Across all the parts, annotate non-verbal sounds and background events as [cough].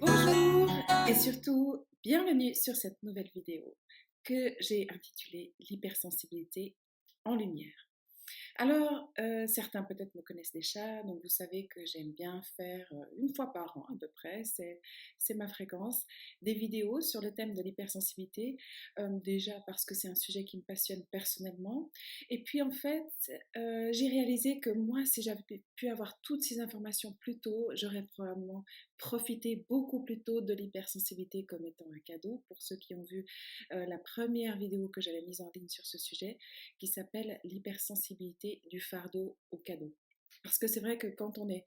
Bonjour et surtout bienvenue sur cette nouvelle vidéo que j'ai intitulée L'hypersensibilité en lumière. Alors, euh, certains peut-être me connaissent déjà, donc vous savez que j'aime bien faire euh, une fois par an à peu près, c'est ma fréquence, des vidéos sur le thème de l'hypersensibilité, euh, déjà parce que c'est un sujet qui me passionne personnellement, et puis en fait, j'ai réalisé que moi, si j'avais pu avoir toutes ces informations plus tôt, j'aurais probablement profiter beaucoup plus tôt de l'hypersensibilité comme étant un cadeau pour ceux qui ont vu euh, la première vidéo que j'avais mise en ligne sur ce sujet qui s'appelle l'hypersensibilité du fardeau au cadeau. Parce que c'est vrai que quand on est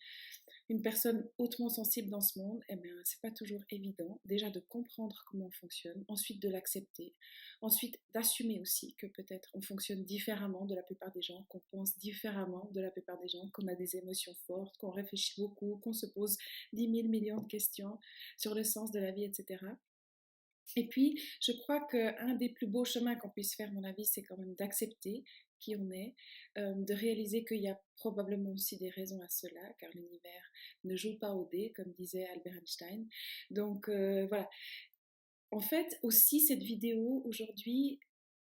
une personne hautement sensible dans ce monde, eh bien, c'est pas toujours évident déjà de comprendre comment on fonctionne, ensuite de l'accepter, ensuite d'assumer aussi que peut-être on fonctionne différemment de la plupart des gens, qu'on pense différemment de la plupart des gens, qu'on a des émotions fortes, qu'on réfléchit beaucoup, qu'on se pose 10 000 millions de questions sur le sens de la vie, etc. Et puis, je crois qu'un des plus beaux chemins qu'on puisse faire, mon avis, c'est quand même d'accepter qui on est, de réaliser qu'il y a probablement aussi des raisons à cela, car l'univers ne joue pas au dé, comme disait Albert Einstein. Donc voilà. En fait, aussi, cette vidéo aujourd'hui,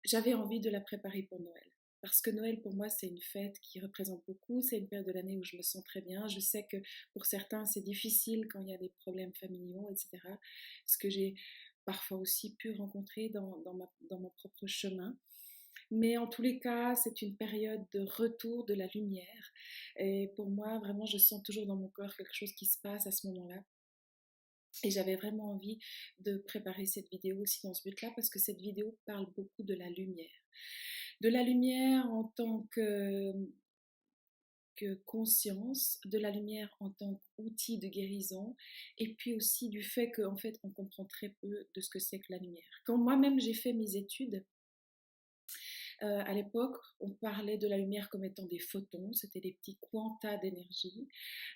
j'avais envie de la préparer pour Noël. Parce que Noël, pour moi, c'est une fête qui représente beaucoup. C'est une période de l'année où je me sens très bien. Je sais que pour certains, c'est difficile quand il y a des problèmes familiaux, etc. Ce que j'ai parfois aussi pu rencontrer dans mon propre chemin. Mais en tous les cas, c'est une période de retour de la lumière. Et pour moi, vraiment, je sens toujours dans mon corps quelque chose qui se passe à ce moment-là. Et j'avais vraiment envie de préparer cette vidéo aussi dans ce but-là parce que cette vidéo parle beaucoup de la lumière. De la lumière en tant que, que conscience, de la lumière en tant qu'outil de guérison, et puis aussi du fait qu'en fait on comprend très peu de ce que c'est que la lumière. Quand moi-même j'ai fait mes études, euh, à l'époque, on parlait de la lumière comme étant des photons, c'était des petits quantas d'énergie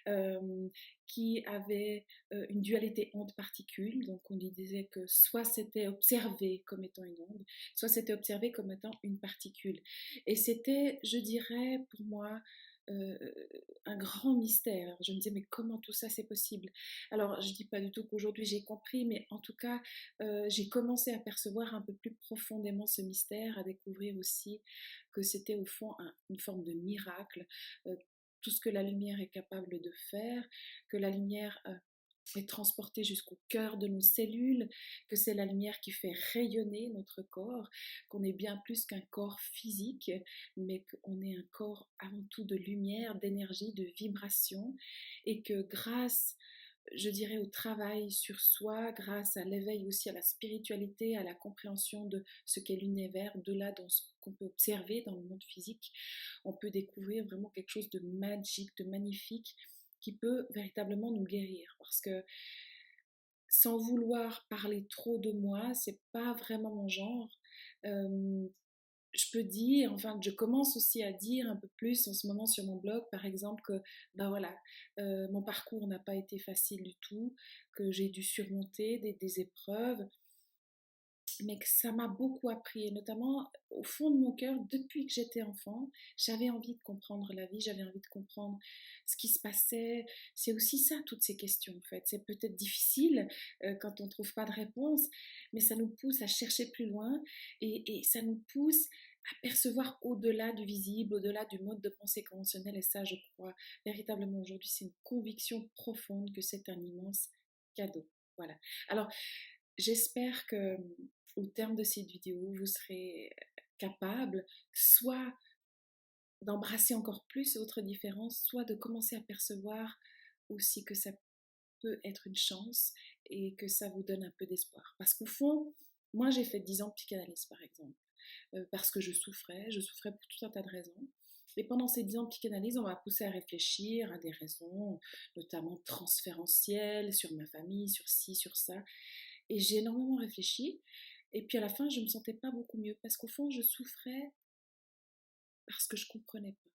euh, qui avaient euh, une dualité onde-particule. Donc on disait que soit c'était observé comme étant une onde, soit c'était observé comme étant une particule. Et c'était, je dirais, pour moi, euh, un grand mystère. Je me disais, mais comment tout ça c'est possible? Alors, je ne dis pas du tout qu'aujourd'hui j'ai compris, mais en tout cas, euh, j'ai commencé à percevoir un peu plus profondément ce mystère, à découvrir aussi que c'était au fond une forme de miracle. Euh, tout ce que la lumière est capable de faire, que la lumière est transportée jusqu'au cœur de nos cellules, que c'est la lumière qui fait rayonner notre corps, qu'on est bien plus qu'un corps physique, mais qu'on est un corps avant tout de lumière, d'énergie, de vibration, et que grâce je dirais, au travail sur soi, grâce à l'éveil aussi à la spiritualité, à la compréhension de ce qu'est l'univers, de là dans ce qu'on peut observer dans le monde physique, on peut découvrir vraiment quelque chose de magique, de magnifique, peut véritablement nous guérir. Parce que sans vouloir parler trop de moi, c'est pas vraiment mon genre. je peux dire, enfin, je commence aussi à dire un peu plus en ce moment sur mon blog, par exemple, que ben voilà, mon parcours n'a pas été facile du tout, que j'ai dû surmonter des épreuves, mais que ça m'a beaucoup appris, et notamment au fond de mon cœur, depuis que j'étais enfant, j'avais envie de comprendre la vie, j'avais envie de comprendre ce qui se passait. C'est aussi ça, toutes ces questions, en fait. C'est peut-être difficile euh, quand on ne trouve pas de réponse, mais ça nous pousse à chercher plus loin, et, et ça nous pousse à percevoir au-delà du visible, au-delà du mode de pensée conventionnel, et ça, je crois véritablement aujourd'hui, c'est une conviction profonde que c'est un immense cadeau. Voilà. Alors, j'espère que au terme de cette vidéo, vous serez capable soit d'embrasser encore plus votre différence, soit de commencer à percevoir aussi que ça peut être une chance et que ça vous donne un peu d'espoir. Parce qu'au fond, moi j'ai fait 10 ans de psychanalyse par exemple, euh, parce que je souffrais, je souffrais pour tout un tas de raisons. Et pendant ces 10 ans de psychanalyse, on m'a poussé à réfléchir à des raisons, notamment transférentielles, sur ma famille, sur ci, sur ça. Et j'ai énormément réfléchi. Et puis à la fin, je ne me sentais pas beaucoup mieux parce qu'au fond, je souffrais parce que je comprenais pas.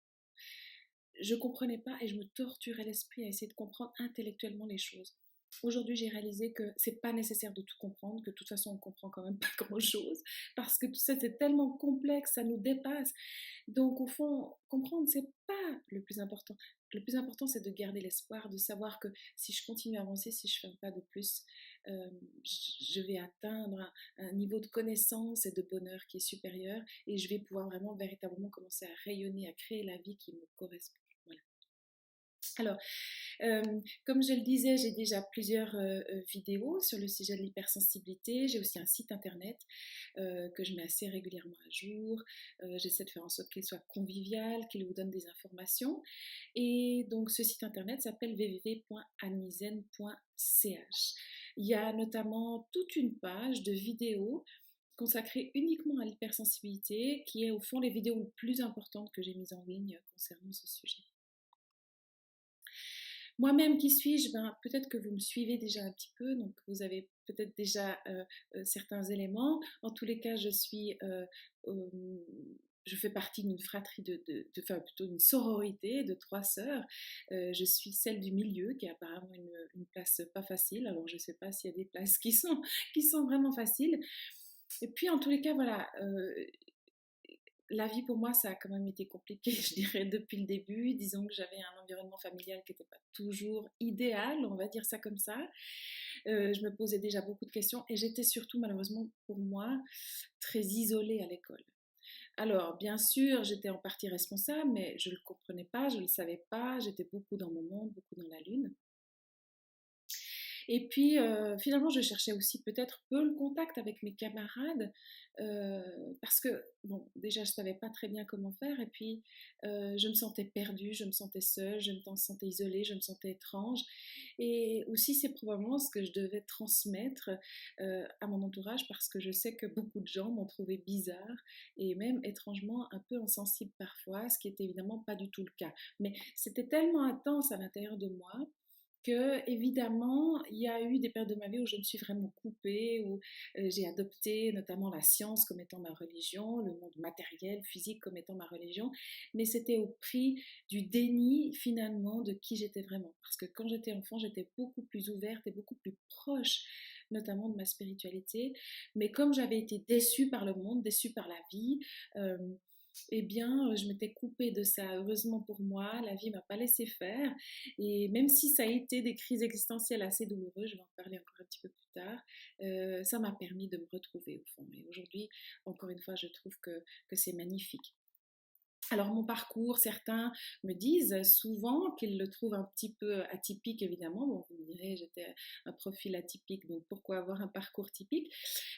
Je comprenais pas et je me torturais l'esprit à essayer de comprendre intellectuellement les choses. Aujourd'hui, j'ai réalisé que c'est pas nécessaire de tout comprendre, que de toute façon, on comprend quand même [laughs] pas grand-chose, parce que tout ça, c'est tellement complexe, ça nous dépasse. Donc, au fond, comprendre, c'est pas le plus important. Le plus important, c'est de garder l'espoir, de savoir que si je continue à avancer, si je fais pas de plus, je vais atteindre un, niveau de connaissance et de bonheur qui est supérieur, et je vais pouvoir vraiment, véritablement commencer à rayonner, à créer la vie qui me correspond. Alors, comme je le disais, j'ai déjà plusieurs vidéos sur le sujet de l'hypersensibilité. J'ai aussi un site internet que je mets assez régulièrement à jour. J'essaie de faire en sorte qu'il soit convivial, qu'il vous donne des informations. Et donc ce site internet s'appelle www.anisen.ch. Il y a notamment toute une page de vidéos consacrée uniquement à l'hypersensibilité, qui est au fond les vidéos les plus importantes que j'ai mises en ligne concernant ce sujet. Moi-même, qui suis-je? Ben, Peut-être que vous me suivez déjà un petit peu, donc vous avez peut-être déjà euh, euh, certains éléments. En tous les cas, je suis... Euh, je fais partie d'une fratrie de, enfin plutôt d'une sororité de trois sœurs. je suis celle du milieu qui a apparemment une, place pas facile. Alors je ne sais pas s'il y a des places qui sont, [laughs] qui sont vraiment faciles. Et puis en tous les cas, voilà, la vie pour moi, ça a quand même été compliqué, [laughs] je dirais, depuis le début. Disons que j'avais un environnement familial qui n'était pas toujours idéal, on va dire ça comme ça. Euh, je me posais déjà beaucoup de questions et j'étais surtout, malheureusement pour moi, très isolée à l'école. Alors, bien sûr, j'étais en partie responsable, mais je ne le comprenais pas, je ne le savais pas, j'étais beaucoup dans mon monde, beaucoup dans la lune. Et puis, euh, finalement, je cherchais aussi peut-être peu le contact avec mes camarades, parce que, bon, déjà, je ne savais pas très bien comment faire, et puis, je me sentais perdue, je me sentais seule, je me sentais isolée, je me sentais étrange. Et aussi, c'est probablement ce que je devais transmettre à mon entourage, parce que je sais que beaucoup de gens m'ont trouvé bizarre, et même étrangement un peu insensible parfois, ce qui était évidemment pas du tout le cas. Mais c'était tellement intense à l'intérieur de moi évidemment il y a eu des périodes de ma vie où je me suis vraiment coupée, où euh, j'ai adopté notamment la science comme étant ma religion, le monde matériel, physique comme étant ma religion, mais c'était au prix du déni finalement de qui j'étais vraiment. Parce que quand j'étais enfant, j'étais beaucoup plus ouverte et beaucoup plus proche notamment de ma spiritualité. Mais comme j'avais été déçue par le monde, déçue par la vie, euh, eh bien, je m'étais coupée de ça. Heureusement pour moi, la vie m'a pas laissé faire. Et même si ça a été des crises existentielles assez douloureuses, je vais en parler encore un petit peu plus tard, euh, ça m'a permis de me retrouver au fond. Et aujourd'hui, encore une fois, je trouve que c'est magnifique. Alors mon parcours, certains me disent souvent qu'ils le trouvent un petit peu atypique, évidemment. Bon, vous me direz, j'étais un profil atypique, donc pourquoi avoir un parcours typique?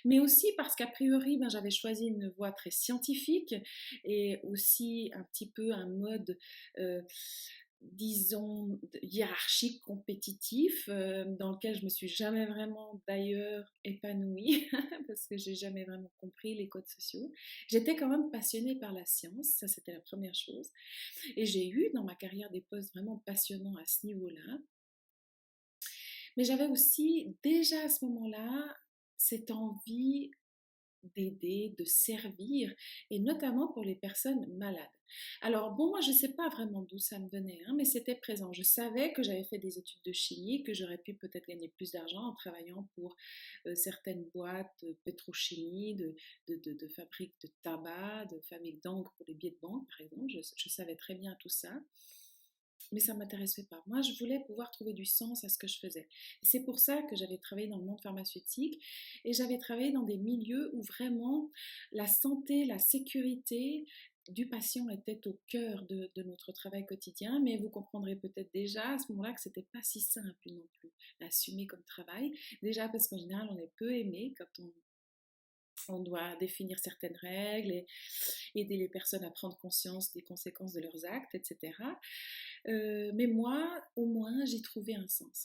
Mais aussi parce qu'a priori, ben, j'avais choisi une voie très scientifique et aussi un petit peu un mode euh, disons, hiérarchique, compétitif, euh, dans lequel je me suis jamais vraiment d'ailleurs épanouie, [laughs] parce que j'ai jamais vraiment compris les codes sociaux. J'étais quand même passionnée par la science, ça c'était la première chose. Et j'ai eu dans ma carrière des postes vraiment passionnants à ce niveau-là. Mais j'avais aussi déjà à ce moment-là cette envie d'aider, de servir, et notamment pour les personnes malades. Alors bon, moi je ne sais pas vraiment d'où ça me venait, hein, mais c'était présent. Je savais que j'avais fait des études de chimie, que j'aurais pu peut-être gagner plus d'argent en travaillant pour euh, certaines boîtes de pétrochimie, de, de, de, fabriques de tabac, de fabriques d'encre pour les billets de banque par exemple. je savais très bien tout ça mais ça ne m'intéressait pas. Moi, je voulais pouvoir trouver du sens à ce que je faisais. C'est pour ça que j'avais travaillé dans le monde pharmaceutique et j'avais travaillé dans des milieux où vraiment la santé, la sécurité du patient était au cœur de, notre travail quotidien, mais vous comprendrez peut-être déjà à ce moment-là que c'était pas si simple non plus d'assumer comme travail. Déjà parce qu'en général, on est peu aimé quand on on doit définir certaines règles et aider les personnes à prendre conscience des conséquences de leurs actes, etc. Euh, mais moi, au moins, j'ai trouvé un sens.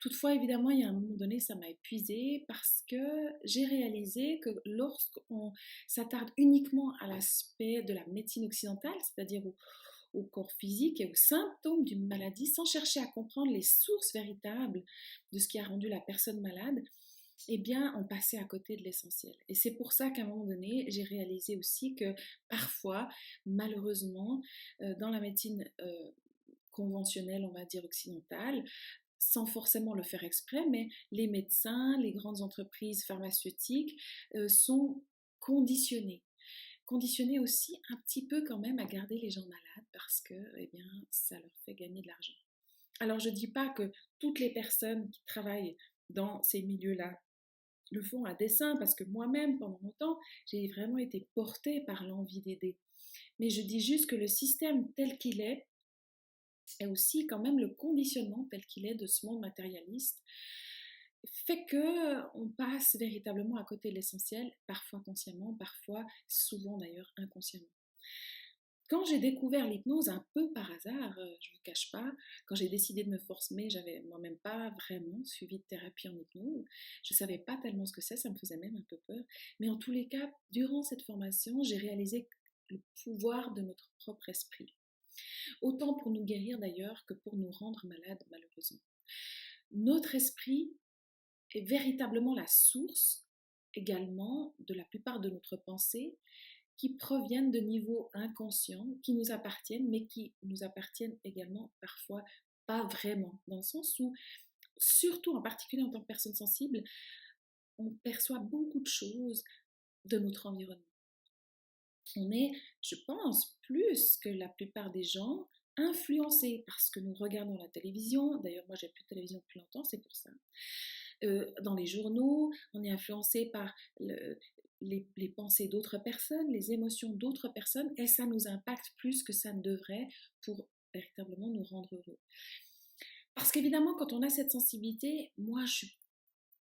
Toutefois, évidemment, il y a un moment donné, ça m'a épuisé parce que j'ai réalisé que lorsqu'on s'attarde uniquement à l'aspect de la médecine occidentale, c'est-à-dire au corps physique et aux symptômes d'une maladie, sans chercher à comprendre les sources véritables de ce qui a rendu la personne malade, eh bien, on passait à côté de l'essentiel. Et c'est pour ça qu'à un moment donné, j'ai réalisé aussi que parfois, malheureusement, euh, dans la médecine euh, conventionnelle, on va dire occidentale, sans forcément le faire exprès, mais les médecins, les grandes entreprises pharmaceutiques euh, sont conditionnés. Conditionnés aussi un petit peu quand même à garder les gens malades parce que eh bien, ça leur fait gagner de l'argent. Alors je ne dis pas que toutes les personnes qui travaillent dans ces milieux-là le font à dessein parce que moi-même, pendant longtemps, j'ai vraiment été portée par l'envie d'aider. Mais je dis juste que le système tel qu'il est et aussi quand même le conditionnement tel qu'il est de ce monde matérialiste fait que on passe véritablement à côté de l'essentiel, parfois consciemment, parfois souvent d'ailleurs inconsciemment. Quand j'ai découvert l'hypnose un peu par hasard, euh, je ne vous cache pas, quand j'ai décidé de me former, j'avais moi-même pas vraiment suivi de thérapie en hypnose. Je ne savais pas tellement ce que c'est, ça me faisait même un peu peur. Mais en tous les cas, durant cette formation, j'ai réalisé le pouvoir de notre propre esprit. Autant pour nous guérir d'ailleurs que pour nous rendre malades malheureusement. Notre esprit est véritablement la source également de la plupart de notre pensée qui proviennent de niveaux inconscients, qui nous appartiennent, mais qui nous appartiennent également parfois pas vraiment, dans le sens où, surtout en particulier en tant que personne sensible, on perçoit beaucoup de choses de notre environnement. On est, je pense, plus que la plupart des gens, influencés par ce que nous regardons la télévision. D'ailleurs, moi, j'ai plus de télévision depuis longtemps, c'est pour ça. Euh, dans les journaux, on est influencé par le, les, pensées d'autres personnes, les émotions d'autres personnes, et ça nous impacte plus que ça ne devrait pour véritablement nous rendre heureux. Parce qu'évidemment, quand on a cette sensibilité, moi je suis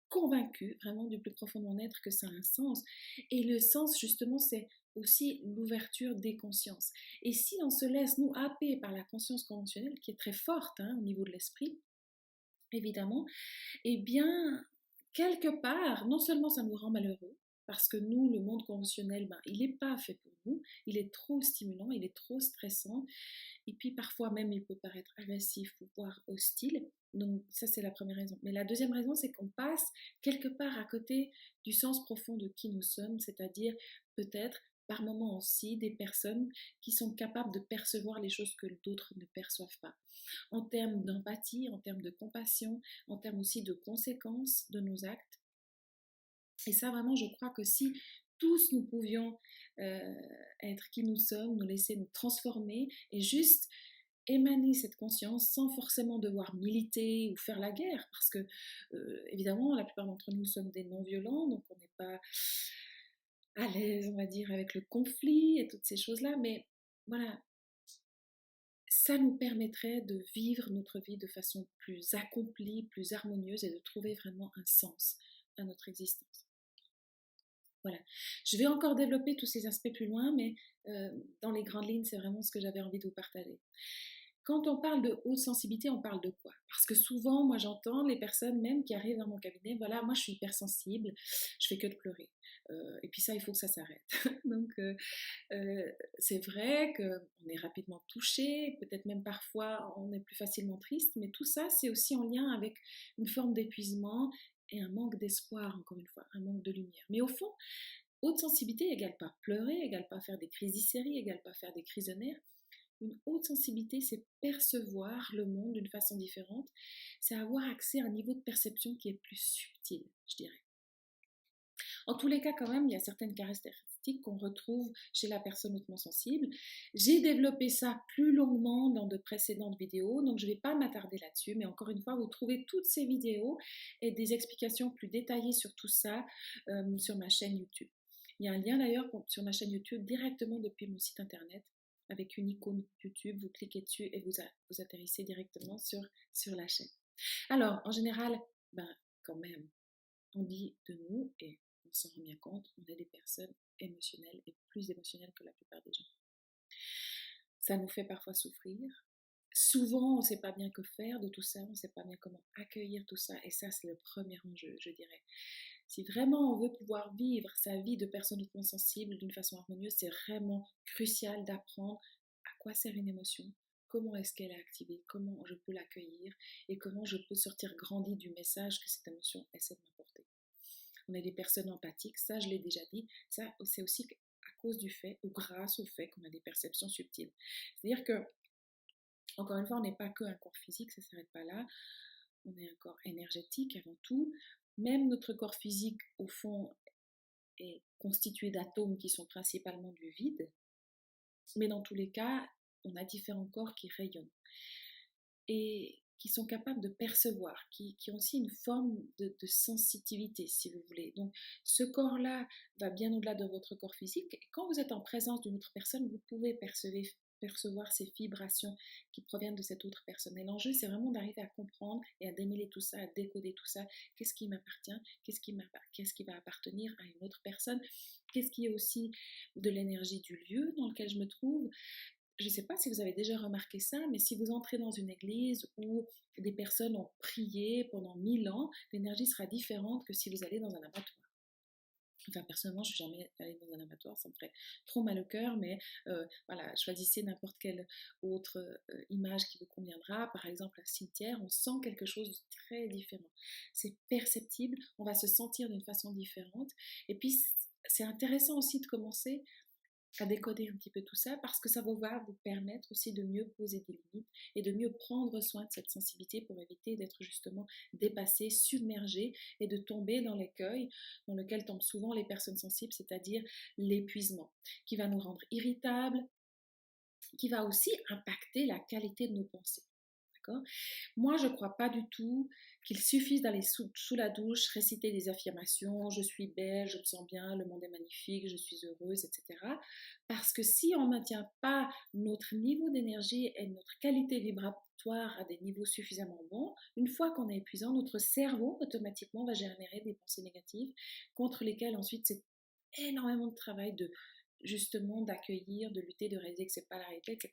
convaincue vraiment du plus profond de mon être que ça a un sens. Et le sens, justement, c'est aussi l'ouverture des consciences. Et si on se laisse nous happer par la conscience conventionnelle, qui est très forte hein, au niveau de l'esprit, évidemment, eh bien, quelque part, non seulement ça nous rend malheureux, parce que nous, le monde conventionnel, ben, il n'est pas fait pour nous, il est trop stimulant, il est trop stressant, et puis parfois même il peut paraître agressif ou voire hostile. Donc ça c'est la première raison. Mais la deuxième raison c'est qu'on passe quelque part à côté du sens profond de qui nous sommes, c'est-à-dire peut-être par moments aussi des personnes qui sont capables de percevoir les choses que d'autres ne perçoivent pas. En termes d'empathie, en termes de compassion, en termes aussi de conséquences de nos actes, et ça, vraiment, je crois que si tous nous pouvions euh, être qui nous sommes, nous laisser nous transformer et juste émaner cette conscience sans forcément devoir militer ou faire la guerre, parce que euh, évidemment, la plupart d'entre nous sommes des non-violents, donc on n'est pas à l'aise, on va dire, avec le conflit et toutes ces choses-là, mais voilà, ça nous permettrait de vivre notre vie de façon plus accomplie, plus harmonieuse et de trouver vraiment un sens à notre existence. Je vais encore développer tous ces aspects plus loin, mais euh, dans les grandes lignes, c'est vraiment ce que j'avais envie de vous partager. Quand on parle de haute sensibilité, on parle de quoi? Parce que souvent, moi j'entends les personnes même qui arrivent dans mon cabinet, voilà, moi je suis hypersensible, je fais que de pleurer. Euh, et puis ça, il faut que ça s'arrête. [laughs] Donc euh, c'est vrai qu'on est rapidement touché, peut-être même parfois on est plus facilement triste, mais tout ça, c'est aussi en lien avec une forme d'épuisement et un manque d'espoir, encore une fois, un manque de lumière. Mais au fond, haute sensibilité égale pas pleurer, égale pas faire des crises d'hystérie, égale pas faire des crises de nerfs. Une haute sensibilité, c'est percevoir le monde d'une façon différente, c'est avoir accès à un niveau de perception qui est plus subtil, je dirais. En tous les cas, quand même, il y a certaines caractéristiques qu'on retrouve chez la personne hautement sensible. J'ai développé ça plus longuement dans de précédentes vidéos, donc je ne vais pas m'attarder là-dessus, mais encore une fois, vous trouvez toutes ces vidéos et des explications plus détaillées sur tout ça euh, sur ma chaîne YouTube. Il y a un lien d'ailleurs sur ma chaîne YouTube directement depuis mon site internet avec une icône YouTube, vous cliquez dessus et vous, vous atterrissez directement sur, sur la chaîne. Alors, en général, ben, quand même, on dit de nous, et on s'en rend bien compte, on est des personnes émotionnelles et plus émotionnelles que la plupart des gens. Ça nous fait parfois souffrir. Souvent, on ne sait pas bien que faire de tout ça, on ne sait pas bien comment accueillir tout ça, et ça, c'est le premier enjeu, je dirais. Si vraiment on veut pouvoir vivre sa vie de personne hautement sensible d'une façon harmonieuse, c'est vraiment crucial d'apprendre à quoi sert une émotion, comment est-ce qu'elle est activée, comment je peux l'accueillir et comment je peux sortir grandi du message que cette émotion essaie de m'apporter on est des personnes empathiques, ça je l'ai déjà dit, ça c'est aussi à cause du fait ou grâce au fait qu'on a des perceptions subtiles. C'est-à-dire que, encore une fois, on n'est pas que un corps physique, ça ne s'arrête pas là. on est un corps énergétique avant tout. Même notre corps physique, au fond, est constitué d'atomes qui sont principalement du vide. Mais dans tous les cas, on a différents corps qui rayonnent et qui sont capables de percevoir, qui, ont aussi une forme de, sensitivité, si vous voulez. Donc, ce corps-là va bien au-delà de votre corps physique. Quand vous êtes en présence d'une autre personne, vous pouvez percevoir, percevoir ces vibrations qui proviennent de cette autre personne. Et l'enjeu, c'est vraiment d'arriver à comprendre et à démêler tout ça, à décoder tout ça. Qu'est-ce qui m'appartient? Qu'est-ce qui, qu'est-ce qui va appartenir à une autre personne? Qu'est-ce qui est aussi de l'énergie du lieu dans lequel je me trouve? Je ne sais pas si vous avez déjà remarqué ça, mais si vous entrez dans une église où des personnes ont prié pendant mille ans, l'énergie sera différente que si vous allez dans un abattoir. Enfin, personnellement, je suis jamais allée dans un abattoir, ça me ferait trop mal au cœur, mais euh, voilà, choisissez n'importe quelle autre euh, image qui vous conviendra. Par exemple, un cimetière, on sent quelque chose de très différent. C'est perceptible, on va se sentir d'une façon différente. Et puis, c'est intéressant aussi de commencer à décoder un petit peu tout ça parce que ça va vous permettre aussi de mieux poser des limites et de mieux prendre soin de cette sensibilité pour éviter d'être justement dépassé, submergé et de tomber dans l'écueil dans lequel tombent souvent les personnes sensibles, c'est-à-dire l'épuisement, qui va nous rendre irritables, qui va aussi impacter la qualité de nos pensées. Moi, je ne crois pas du tout qu'il suffise d'aller sous, la douche, réciter des affirmations, je suis belle, je me sens bien, le monde est magnifique, je suis heureuse, etc. Parce que si on ne maintient pas notre niveau d'énergie et notre qualité vibratoire à des niveaux suffisamment bons, une fois qu'on est épuisant, notre cerveau automatiquement va générer des pensées négatives contre lesquelles ensuite c'est énormément de travail de justement d'accueillir, de lutter, de réaliser que c'est pas la réalité, etc.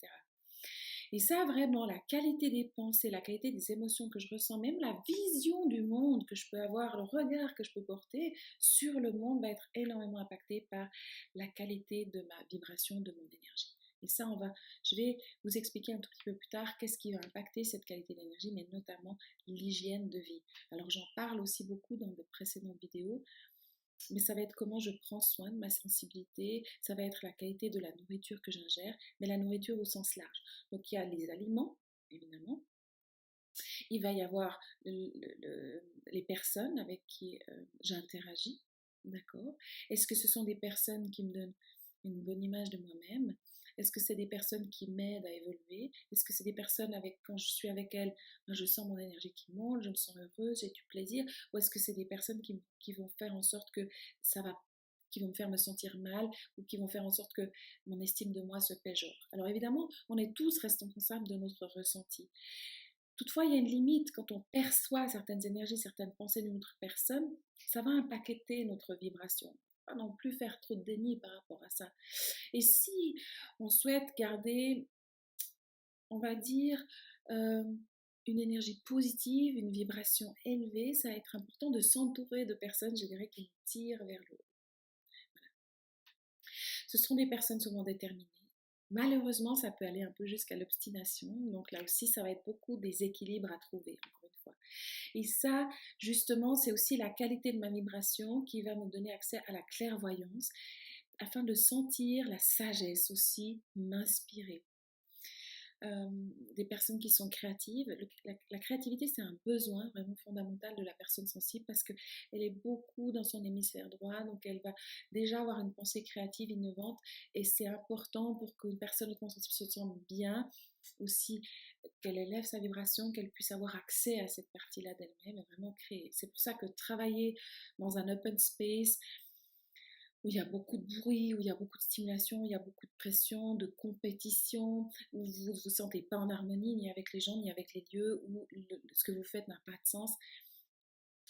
Et ça, vraiment, la qualité des pensées, la qualité des émotions que je ressens, même la vision du monde que je peux avoir, le regard que je peux porter sur le monde va être énormément impacté par la qualité de ma vibration, de mon énergie. Et ça, va, je vais vous expliquer un tout petit peu plus tard qu'est-ce qui va impacter cette qualité d'énergie, mais notamment l'hygiène de vie. Alors j'en parle aussi beaucoup dans de précédentes vidéos mais ça va être comment je prends soin de ma sensibilité, ça va être la qualité de la nourriture que j'ingère, mais la nourriture au sens large. Donc il y a les aliments, évidemment. Il va y avoir les personnes avec qui euh, j'interagis, d'accord Est-ce que ce sont des personnes qui me donnent une bonne image de moi-même? Est-ce que c'est des personnes qui m'aident à évoluer? Est-ce que c'est des personnes avec quand je suis avec elles, ben, je sens mon énergie qui monte, je me sens heureuse, j'ai du plaisir? Ou est-ce que c'est des personnes qui, vont faire en sorte que ça va qui vont me faire me sentir mal ou qui vont faire en sorte que mon estime de moi se péjore. Alors évidemment, on est tous responsables de notre ressenti. Toutefois, il y a une limite quand on perçoit certaines énergies, certaines pensées d'une autre personne, ça va impacter notre vibration pas non plus faire trop de déni par rapport à ça. Et si on souhaite garder, on va dire, euh, une énergie positive, une vibration élevée, ça va être important de s'entourer de personnes, je dirais, qui tirent vers le haut. Ce sont des personnes souvent déterminées. Malheureusement, ça peut aller un peu jusqu'à l'obstination. Donc là aussi, ça va être beaucoup des équilibres à trouver, Et ça, justement, c'est aussi la qualité de ma vibration qui va me donner accès à la clairvoyance afin de sentir la sagesse aussi m'inspirer. Euh, des personnes qui sont créatives. la, créativité, c'est un besoin vraiment fondamental de la personne sensible parce qu'elle est beaucoup dans son hémisphère droit, donc elle va déjà avoir une pensée créative, innovante, et c'est important pour qu'une personne sensible se sente bien aussi qu'elle élève sa vibration, qu'elle puisse avoir accès à cette partie-là d'elle-même et vraiment créer. C'est pour ça que travailler dans un open space où il y a beaucoup de bruit, où il y a beaucoup de stimulation, où il y a beaucoup de pression, de compétition, où vous ne vous sentez pas en harmonie ni avec les gens, ni avec les lieux, où ce que vous faites n'a pas de sens,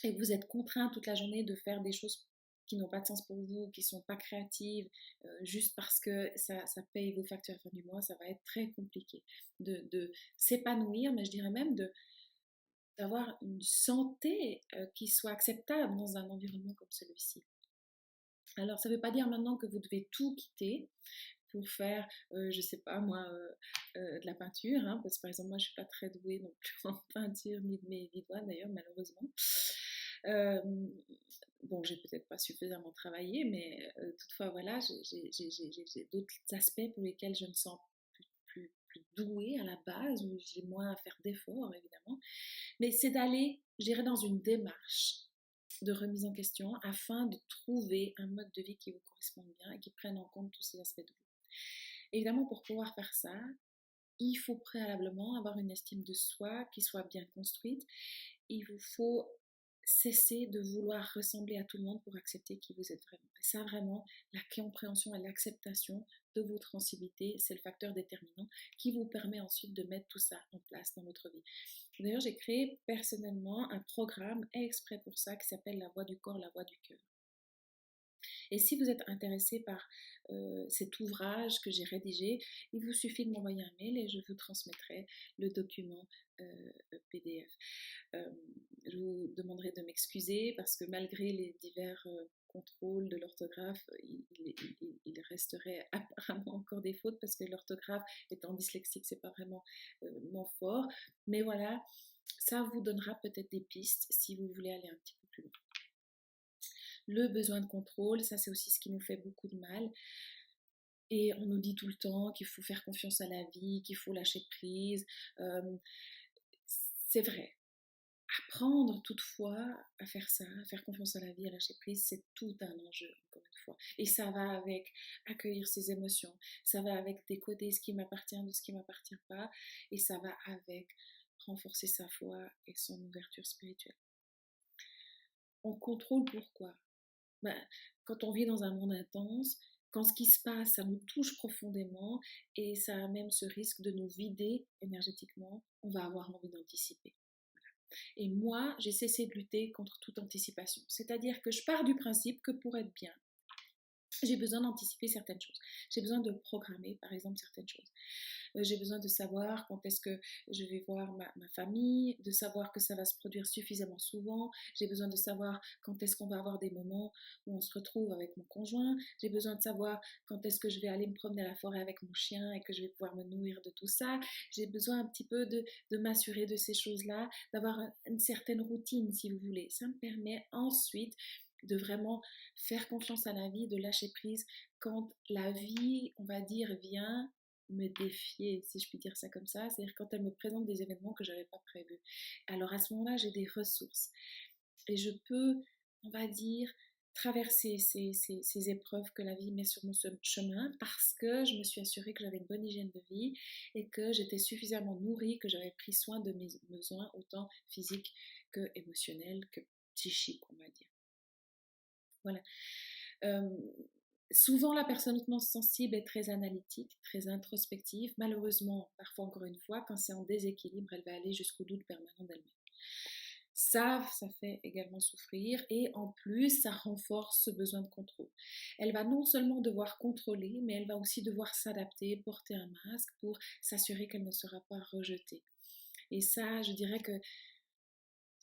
et vous êtes contraint toute la journée de faire des choses qui n'ont pas de sens pour vous, qui ne sont pas créatives, euh, juste parce que ça, paye vos factures à fin du mois, ça va être très compliqué de, s'épanouir, mais je dirais même d'avoir une santé euh, qui soit acceptable dans un environnement comme celui-ci. Alors, ça ne veut pas dire maintenant que vous devez tout quitter pour faire, euh, je ne sais pas moi, de la peinture, hein, parce que par exemple, moi, je ne suis pas très douée non plus [laughs] en peinture, ni de mes doigts d'ailleurs, malheureusement. Euh, bon, j'ai peut-être pas suffisamment travaillé, mais euh, toutefois, voilà, j'ai d'autres aspects pour lesquels je me sens plus, plus douée à la base, où j'ai moins à faire d'efforts, évidemment. Mais c'est d'aller, je dirais, dans une démarche de remise en question afin de trouver un mode de vie qui vous corresponde bien et qui prenne en compte tous ces aspects de vous. Évidemment, pour pouvoir faire ça, il faut préalablement avoir une estime de soi qui soit bien construite. Il vous faut cesser de vouloir ressembler à tout le monde pour accepter qui vous êtes vraiment. Et ça, vraiment, la compréhension et l'acceptation de votre sensibilité, c'est le facteur déterminant qui vous permet ensuite de mettre tout ça en place dans votre vie. D'ailleurs, j'ai créé personnellement un programme exprès pour ça qui s'appelle La voix du corps, la voix du cœur. Et si vous êtes intéressé par euh, cet ouvrage que j'ai rédigé, il vous suffit de m'envoyer un mail et je vous transmettrai le document euh, PDF. Euh, je vous demanderai de m'excuser parce que malgré les divers contrôles de l'orthographe, il, resterait [laughs] apparemment encore des fautes parce que l'orthographe étant dyslexique, c'est pas vraiment mon fort. Mais voilà, ça vous donnera peut-être des pistes si vous voulez aller un petit peu plus loin. Le besoin de contrôle, ça c'est aussi ce qui nous fait beaucoup de mal. Et on nous dit tout le temps qu'il faut faire confiance à la vie, qu'il faut lâcher prise. C'est vrai. Apprendre toutefois à faire ça, à faire confiance à la vie, à lâcher prise, c'est tout un enjeu, encore une fois. Et ça va avec accueillir ses émotions, ça va avec décoder ce qui m'appartient de ce qui m'appartient pas, et ça va avec renforcer sa foi et son ouverture spirituelle. On contrôle pourquoi? Bah, quand on vit dans un monde intense, quand ce qui se passe, ça nous touche profondément et ça a même ce risque de nous vider énergétiquement, on va avoir envie d'anticiper. Et moi, j'ai cessé de lutter contre toute anticipation. C'est-à-dire que je pars du principe que pour être bien, j'ai besoin d'anticiper certaines choses. J'ai besoin de programmer, par exemple, certaines choses. Euh, j'ai besoin de savoir quand est-ce que je vais voir ma, famille, de savoir que ça va se produire suffisamment souvent. J'ai besoin de savoir quand est-ce qu'on va avoir des moments où on se retrouve avec mon conjoint. J'ai besoin de savoir quand est-ce que je vais aller me promener à la forêt avec mon chien et que je vais pouvoir me nourrir de tout ça. J'ai besoin un petit peu de, de m'assurer de ces choses-là, d'avoir une certaine routine, si vous voulez. Ça me permet ensuite de vraiment faire confiance à la vie, de lâcher prise quand la vie, on va dire, vient me défier, si je puis dire ça comme ça, c'est-à-dire quand elle me présente des événements que je n'avais pas prévus. Alors à ce moment-là, j'ai des ressources et je peux, on va dire, traverser ces, épreuves que la vie met sur mon chemin parce que je me suis assurée que j'avais une bonne hygiène de vie et que j'étais suffisamment nourrie, que j'avais pris soin de mes besoins, autant physiques que émotionnels, que psychiques, on va dire. Voilà. Souvent, la personne hautement sensible est très analytique, très introspective. Malheureusement, parfois encore une fois, quand c'est en déséquilibre, elle va aller jusqu'au doute permanent d'elle-même. Ça, ça fait également souffrir et en plus, ça renforce ce besoin de contrôle. Elle va non seulement devoir contrôler, mais elle va aussi devoir s'adapter, porter un masque pour s'assurer qu'elle ne sera pas rejetée. Et ça, je dirais que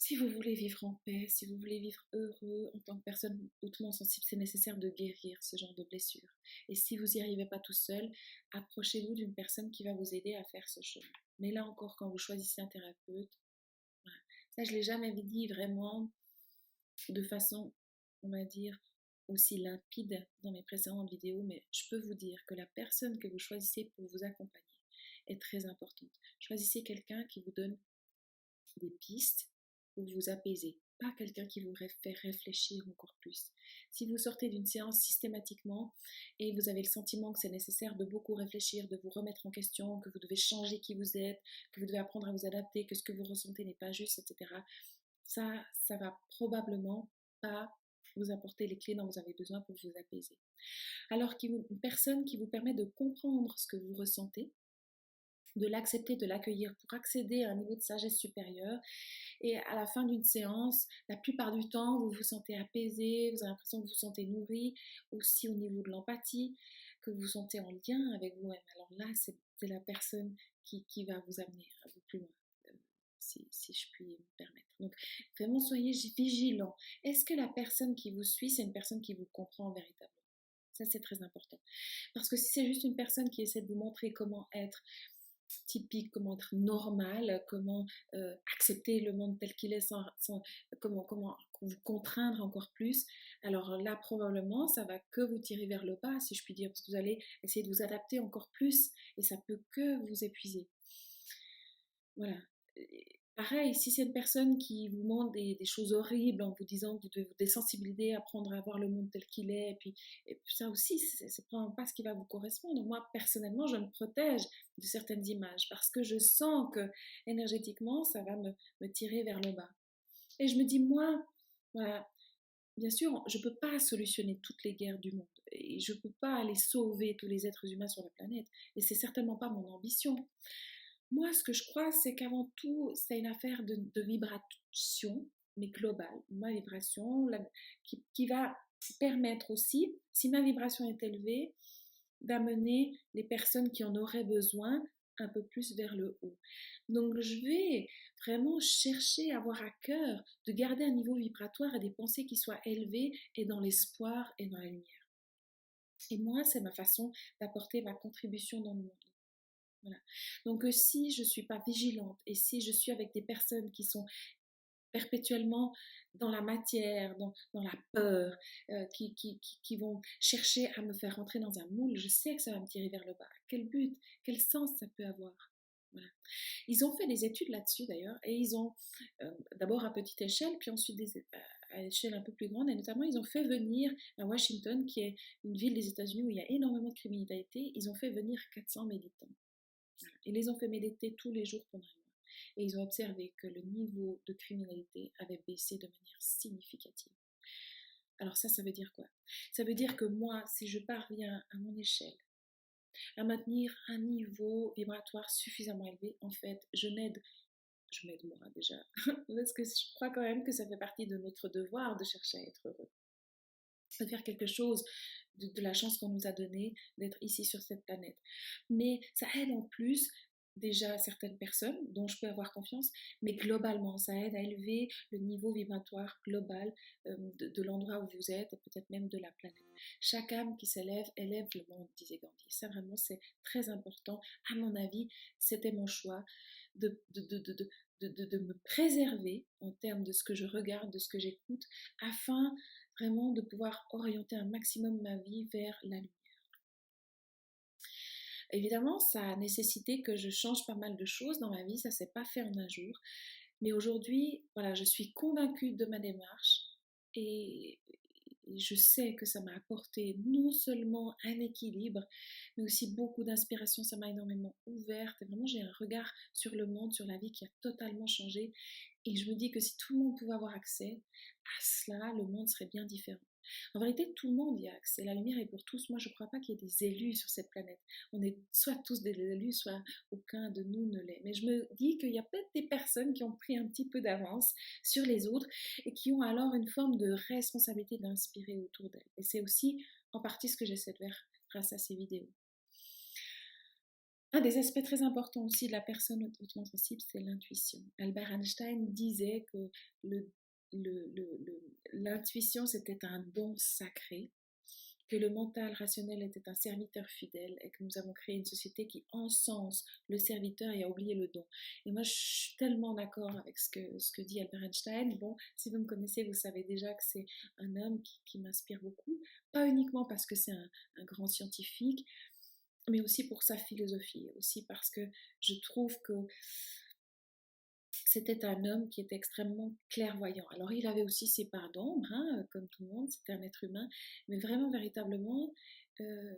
si vous voulez vivre en paix, si vous voulez vivre heureux en tant que personne hautement sensible, c'est nécessaire de guérir ce genre de blessures. Et si vous n'y arrivez pas tout seul, approchez-vous d'une personne qui va vous aider à faire ce chemin. Mais là encore, quand vous choisissez un thérapeute, ça je l'ai jamais dit vraiment de façon, on va dire, aussi limpide dans mes précédentes vidéos, mais je peux vous dire que la personne que vous choisissez pour vous accompagner est très importante. Choisissez quelqu'un qui vous donne des pistes vous apaiser, pas quelqu'un qui vous fait réfléchir encore plus. Si vous sortez d'une séance systématiquement et vous avez le sentiment que c'est nécessaire de beaucoup réfléchir, de vous remettre en question, que vous devez changer qui vous êtes, que vous devez apprendre à vous adapter, que ce que vous ressentez n'est pas juste, etc., ça, ça va probablement pas vous apporter les clés dont vous avez besoin pour vous apaiser. Alors qu'une personne qui vous permet de comprendre ce que vous ressentez, de l'accepter, de l'accueillir pour accéder à un niveau de sagesse supérieur. Et à la fin d'une séance, la plupart du temps, vous vous sentez apaisé, vous avez l'impression que vous vous sentez nourri, aussi au niveau de l'empathie, que vous vous sentez en lien avec vous-même. Alors là, c'est la personne qui, qui, va vous amener à vous plus loin. Euh, si, si, je puis me permettre. Donc, vraiment, soyez vigilants. Est-ce que la personne qui vous suit, c'est une personne qui vous comprend véritablement? Ça, c'est très important. Parce que si c'est juste une personne qui essaie de vous montrer comment être, typique, comment être normal, comment euh, accepter le monde tel qu'il est sans, comment, comment vous contraindre encore plus. Alors là, probablement, ça va que vous tirer vers le bas, si je puis dire, parce que vous allez essayer de vous adapter encore plus et ça peut que vous épuiser. Voilà pareil, si c'est une personne qui vous montre des, choses horribles en vous disant que vous devez vous désensibiliser, apprendre à voir le monde tel qu'il est, et puis, ça aussi, c'est probablement pas ce qui va vous correspondre. Moi, personnellement, je me protège de certaines images parce que je sens que énergétiquement, ça va me, tirer vers le bas. Et je me dis, moi, bien sûr, je ne peux pas solutionner toutes les guerres du monde et je ne peux pas aller sauver tous les êtres humains sur la planète. Et c'est certainement pas mon ambition. Moi, ce que je crois, c'est qu'avant tout, c'est une affaire de, vibration, mais globale. Ma vibration, qui, va permettre aussi, si ma vibration est élevée, d'amener les personnes qui en auraient besoin un peu plus vers le haut. Donc je vais vraiment chercher à avoir à cœur de garder un niveau vibratoire et des pensées qui soient élevées et dans l'espoir et dans la lumière. Et moi, c'est ma façon d'apporter ma contribution dans le monde. Donc euh, si je ne suis pas vigilante et si je suis avec des personnes qui sont perpétuellement dans la matière, dans, la peur, euh, qui, vont chercher à me faire rentrer dans un moule, je sais que ça va me tirer vers le bas. Quel but, quel sens ça peut avoir? Ils ont fait des études là-dessus d'ailleurs, et ils ont euh, d'abord à petite échelle, puis ensuite à échelle un peu plus grande, et notamment ils ont fait venir à Washington, qui est une ville des États-Unis où il y a énormément de criminalité, ils ont fait venir 400 méditants. Ils les ont fait méditer tous les jours pendant un mois. Et ils ont observé que le niveau de criminalité avait baissé de manière significative. Alors ça, ça veut dire quoi? Ça veut dire que moi, si je parviens à mon échelle à maintenir un niveau vibratoire suffisamment élevé, en fait, je m'aide, je m'aide moi déjà, [laughs] parce que je crois quand même que ça fait partie de notre devoir de chercher à être heureux, de faire quelque chose de, la chance qu'on nous a donnée d'être ici sur cette planète. Mais ça aide en plus déjà certaines personnes dont je peux avoir confiance, mais globalement, ça aide à élever le niveau vibratoire global euh, de, l'endroit où vous êtes et peut-être même de la planète. Chaque âme qui s'élève élève le monde, disait Gandhi. Ça vraiment, c'est très important. À mon avis, c'était mon choix de, de, de, de, me préserver en termes de ce que je regarde, de ce que j'écoute, afin vraiment de pouvoir orienter un maximum ma vie vers la lumière. Évidemment, ça a nécessité que je change pas mal de choses dans ma vie, ça s'est pas fait en un jour. Mais aujourd'hui, voilà, je suis convaincue de ma démarche et je sais que ça m'a apporté non seulement un équilibre, mais aussi beaucoup d'inspiration. Ça m'a énormément ouverte. Et vraiment, j'ai un regard sur le monde, sur la vie qui a totalement changé. Et je me dis que si tout le monde pouvait avoir accès à cela, le monde serait bien différent. En vérité, tout le monde y a accès. La lumière est pour tous. Moi, je ne crois pas qu'il y ait des élus sur cette planète. On est soit tous des élus, soit aucun de nous ne l'est. Mais je me dis qu'il y a peut-être des personnes qui ont pris un petit peu d'avance sur les autres et qui ont alors une forme de responsabilité d'inspirer autour d'elles. Et c'est aussi en partie ce que j'essaie de faire grâce à ces vidéos. Un des aspects très importants aussi de la personne hautement sensible, c'est l'intuition. Albert Einstein disait que l'intuition, c'était un don sacré, que le mental rationnel était un serviteur fidèle et que nous avons créé une société qui encense le serviteur et a oublié le don. Et moi, je suis tellement d'accord avec ce que, ce que dit Albert Einstein. Bon, si vous me connaissez, vous savez déjà que c'est un homme qui, m'inspire beaucoup, pas uniquement parce que c'est un grand scientifique, mais aussi pour sa philosophie, aussi parce que je trouve que c'était un homme qui était extrêmement clairvoyant. Alors il avait aussi ses parts d'ombre, hein, comme tout le monde, c'était un être humain, mais vraiment, véritablement, euh,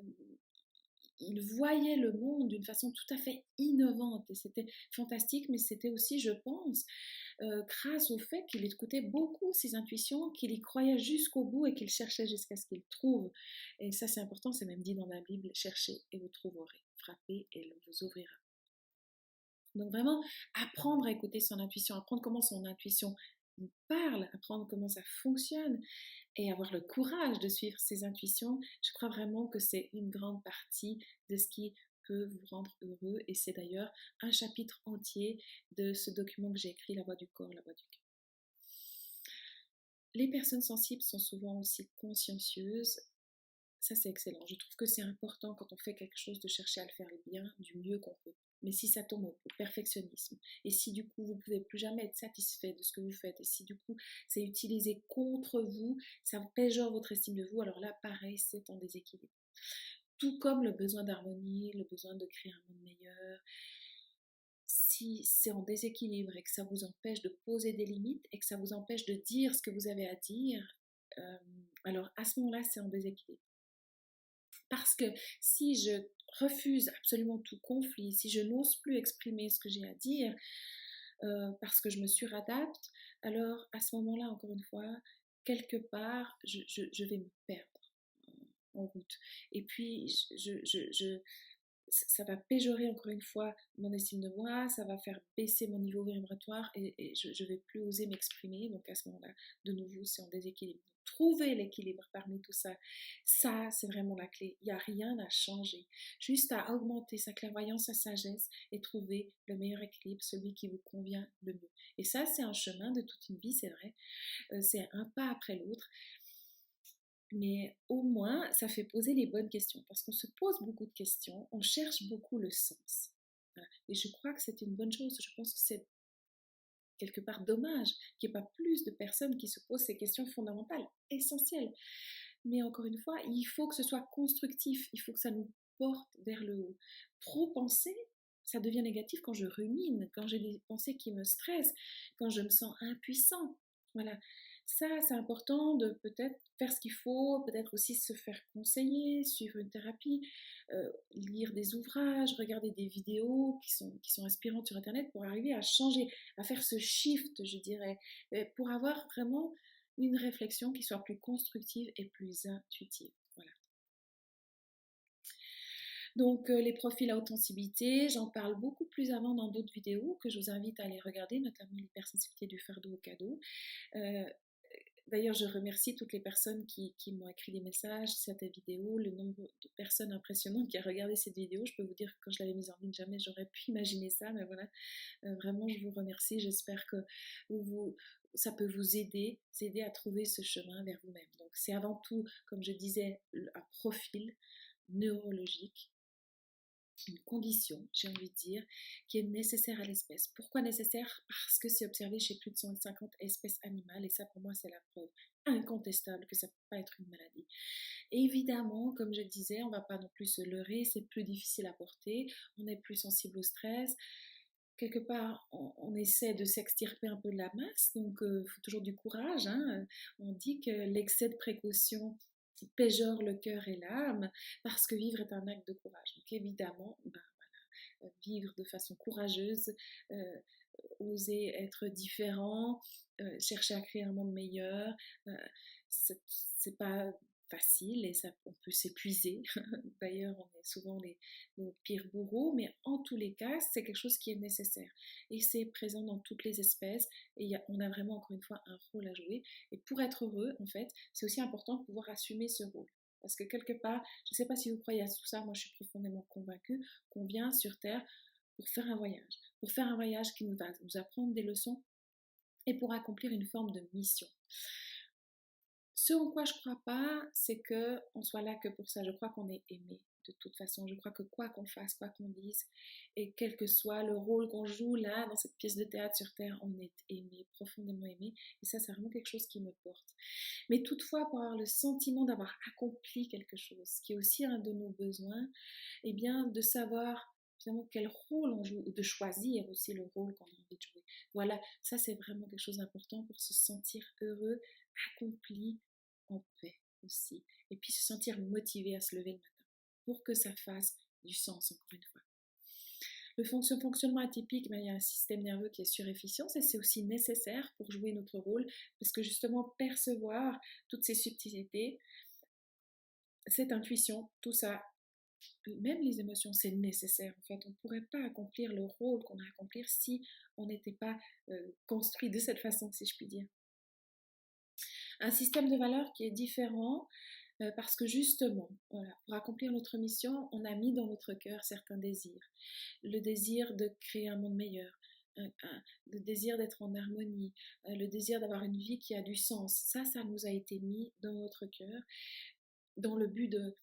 il voyait le monde d'une façon tout à fait innovante et c'était fantastique, mais c'était aussi, je pense, euh, grâce au fait qu'il écoutait beaucoup ses intuitions, qu'il y croyait jusqu'au bout et qu'il cherchait jusqu'à ce qu'il trouve. Et ça, c'est important, c'est même dit dans la Bible, cherchez et vous trouverez, frappez et vous ouvrira. Donc vraiment, apprendre à écouter son intuition, apprendre comment son intuition parle, apprendre comment ça fonctionne et avoir le courage de suivre ses intuitions, je crois vraiment que c'est une grande partie de ce qui peut vous rendre heureux et c'est d'ailleurs un chapitre entier de ce document que j'ai écrit, La voix du corps, la voix du cœur. Les personnes sensibles sont souvent aussi consciencieuses. Ça, c'est excellent. Je trouve que c'est important quand on fait quelque chose de chercher à le faire bien, du mieux qu'on peut. Mais si ça tombe au perfectionnisme, et si du coup vous pouvez plus jamais être satisfait de ce que vous faites, et si du coup c'est utilisé contre vous, ça péjore votre estime de vous, alors là, pareil, c'est en déséquilibre. Tout comme le besoin d'harmonie, le besoin de créer un monde meilleur, si c'est en déséquilibre et que ça vous empêche de poser des limites et que ça vous empêche de dire ce que vous avez à dire, euh, alors à ce moment-là, c'est en déséquilibre. Parce que si je refuse absolument tout conflit, si je n'ose plus exprimer ce que j'ai à dire, euh, parce que je me suradapte, alors à ce moment-là, encore une fois, quelque part, je, vais me perdre en route. Et puis, je, ça va péjorer encore une fois mon estime de moi, ça va faire baisser mon niveau vibratoire et, je ne vais plus oser m'exprimer. Donc à ce moment-là, de nouveau, c'est en déséquilibre. Trouver l'équilibre parmi tout ça, ça c'est vraiment la clé. Il n'y a rien à changer. Juste à augmenter sa clairvoyance, sa sagesse et trouver le meilleur équilibre, celui qui vous convient le mieux. Et ça, c'est un chemin de toute une vie, c'est vrai. Euh, c'est un pas après l'autre mais au moins ça fait poser les bonnes questions parce qu'on se pose beaucoup de questions, on cherche beaucoup le sens. Et je crois que c'est une bonne chose. Je pense que c'est quelque part dommage qu'il n'y ait pas plus de personnes qui se posent ces questions fondamentales, essentielles. Mais encore une fois, il faut que ce soit constructif, il faut que ça nous porte vers le haut. Trop penser, ça devient négatif quand je rumine, quand j'ai des pensées qui me stressent, quand je me sens impuissant. Voilà. Ça, c'est important de peut-être faire ce qu'il faut, peut-être aussi se faire conseiller, suivre une thérapie, euh, lire des ouvrages, regarder des vidéos qui sont, qui sont inspirantes sur Internet pour arriver à changer, à faire ce shift, je dirais, euh, pour avoir vraiment une réflexion qui soit plus constructive et plus intuitive. Voilà. Donc euh, les profils à haute sensibilité, j'en parle beaucoup plus avant dans d'autres vidéos que je vous invite à aller regarder, notamment l'hypersensibilité du fardeau au cadeau. D'ailleurs, je remercie toutes les personnes qui, m'ont écrit des messages, cette vidéo, le nombre de personnes impressionnantes qui a regardé cette vidéo. Je peux vous dire que quand je l'avais mise en ligne, jamais j'aurais pu [laughs] imaginer ça, mais voilà, euh, vraiment, je vous remercie. J'espère que ça peut vous aider, vous aider à trouver ce chemin vers vous-même. Donc, c'est avant tout, comme je disais, un profil neurologique une condition, j'ai envie de dire, qui est nécessaire à l'espèce. Pourquoi nécessaire? Parce que c'est observé chez plus de 150 espèces animales et ça pour moi c'est la preuve incontestable que ça ne peut pas être une maladie. évidemment, comme je le disais, on ne va pas non plus se leurrer, c'est plus difficile à porter, on est plus sensible au stress. Quelque part, on, essaie de s'extirper un peu de la masse, donc il euh, faut toujours du courage. Hein. On dit que l'excès de précaution péjore le cœur et l'âme, parce que vivre est un acte de courage. Donc évidemment, ben, euh, vivre de façon courageuse, euh, oser être différent, euh, chercher à créer un monde meilleur, c'est pas facile et ça, on peut s'épuiser. [laughs] D'ailleurs, on est souvent les, pires bourreaux, mais en tous les cas, c'est quelque chose qui est nécessaire. Et c'est présent dans toutes les espèces et on a vraiment, encore une fois, un rôle à jouer. Et pour être heureux, en fait, c'est aussi important de pouvoir assumer ce rôle. Parce que quelque part, je ne sais pas si vous croyez à tout ça, moi je suis profondément convaincue qu'on vient sur Terre pour faire un voyage. Pour faire un voyage qui nous va nous apprendre des leçons et pour accomplir une forme de mission. Ce en quoi je crois pas, c'est que on soit là que pour ça. Je crois qu'on est aimé de toute façon. Je crois que quoi qu'on fasse, quoi qu'on dise, et quel que soit le rôle qu'on joue là dans cette pièce de théâtre sur Terre, on est aimé, profondément aimé. Et ça, c'est vraiment quelque chose qui me porte. Mais toutefois, pour avoir le sentiment d'avoir accompli quelque chose, qui est aussi un de nos besoins, eh bien, de savoir finalement quel rôle on joue, ou de choisir aussi le rôle qu'on a envie de jouer. Voilà, ça c'est vraiment quelque chose d'important pour se sentir heureux, accompli, en paix aussi. Et puis se sentir motivé à se lever le matin pour que ça fasse du sens, encore une fois. Le fonctionnement atypique, ben, il y a un système nerveux qui est surefficient et c'est aussi nécessaire pour jouer notre rôle parce que justement percevoir toutes ces subtilités, cette intuition, tout ça, même les émotions, c'est nécessaire. En fait, on ne pourrait pas accomplir le rôle qu'on a à accomplir si on n'était pas euh, construit de cette façon, si je puis dire un système de valeurs qui est différent euh, parce que justement, pour accomplir notre mission, on a mis dans notre cœur certains désirs. Le désir de créer un monde meilleur, le désir d'être en harmonie, euh, le désir d'avoir une vie qui a du sens. Ça, ça nous a été mis dans notre cœur dans le but de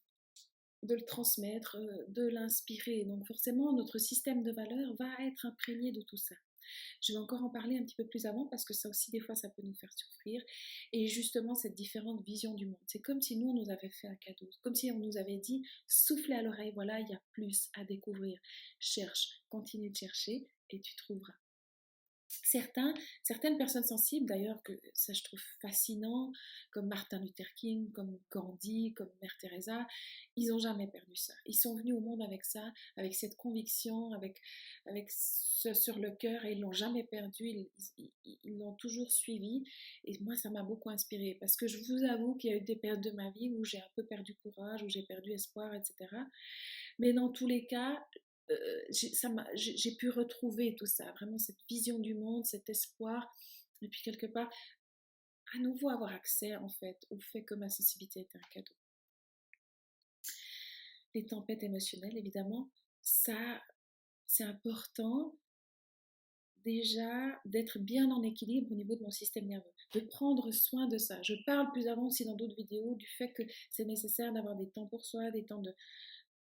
de le transmettre, de l'inspirer. Donc forcément, notre système de valeurs va être imprégné de tout ça. Je vais encore en parler un petit peu plus avant parce que ça aussi, des fois, ça peut nous faire souffrir. Et justement, cette différente vision du monde. C'est comme si nous, on nous avait fait un cadeau. Comme si on nous avait dit, soufflez à l'oreille, voilà, il y a plus à découvrir. Cherche, continue de chercher et tu trouveras. Certains, certaines personnes sensibles, d'ailleurs, que ça je trouve fascinant, comme Martin Luther King, comme Gandhi, comme Mère Teresa, ils n'ont jamais perdu ça. Ils sont venus au monde avec ça, avec cette conviction, avec, avec ce sur le cœur, et ils l'ont jamais perdu, ils l'ont toujours suivi. Et moi, ça m'a beaucoup inspiré, parce que je vous avoue qu'il y a eu des périodes de ma vie où j'ai un peu perdu courage, où j'ai perdu espoir, etc. Mais dans tous les cas, j'ai pu retrouver tout ça, vraiment cette vision du monde, cet espoir, et puis quelque part, à nouveau avoir accès en fait au fait que ma sensibilité est un cadeau. Les tempêtes émotionnelles, évidemment, ça, c'est important déjà d'être bien en équilibre au niveau de mon système nerveux, de prendre soin de ça. Je parle plus avant aussi dans d'autres vidéos du fait que c'est nécessaire d'avoir des temps pour soi, des temps de,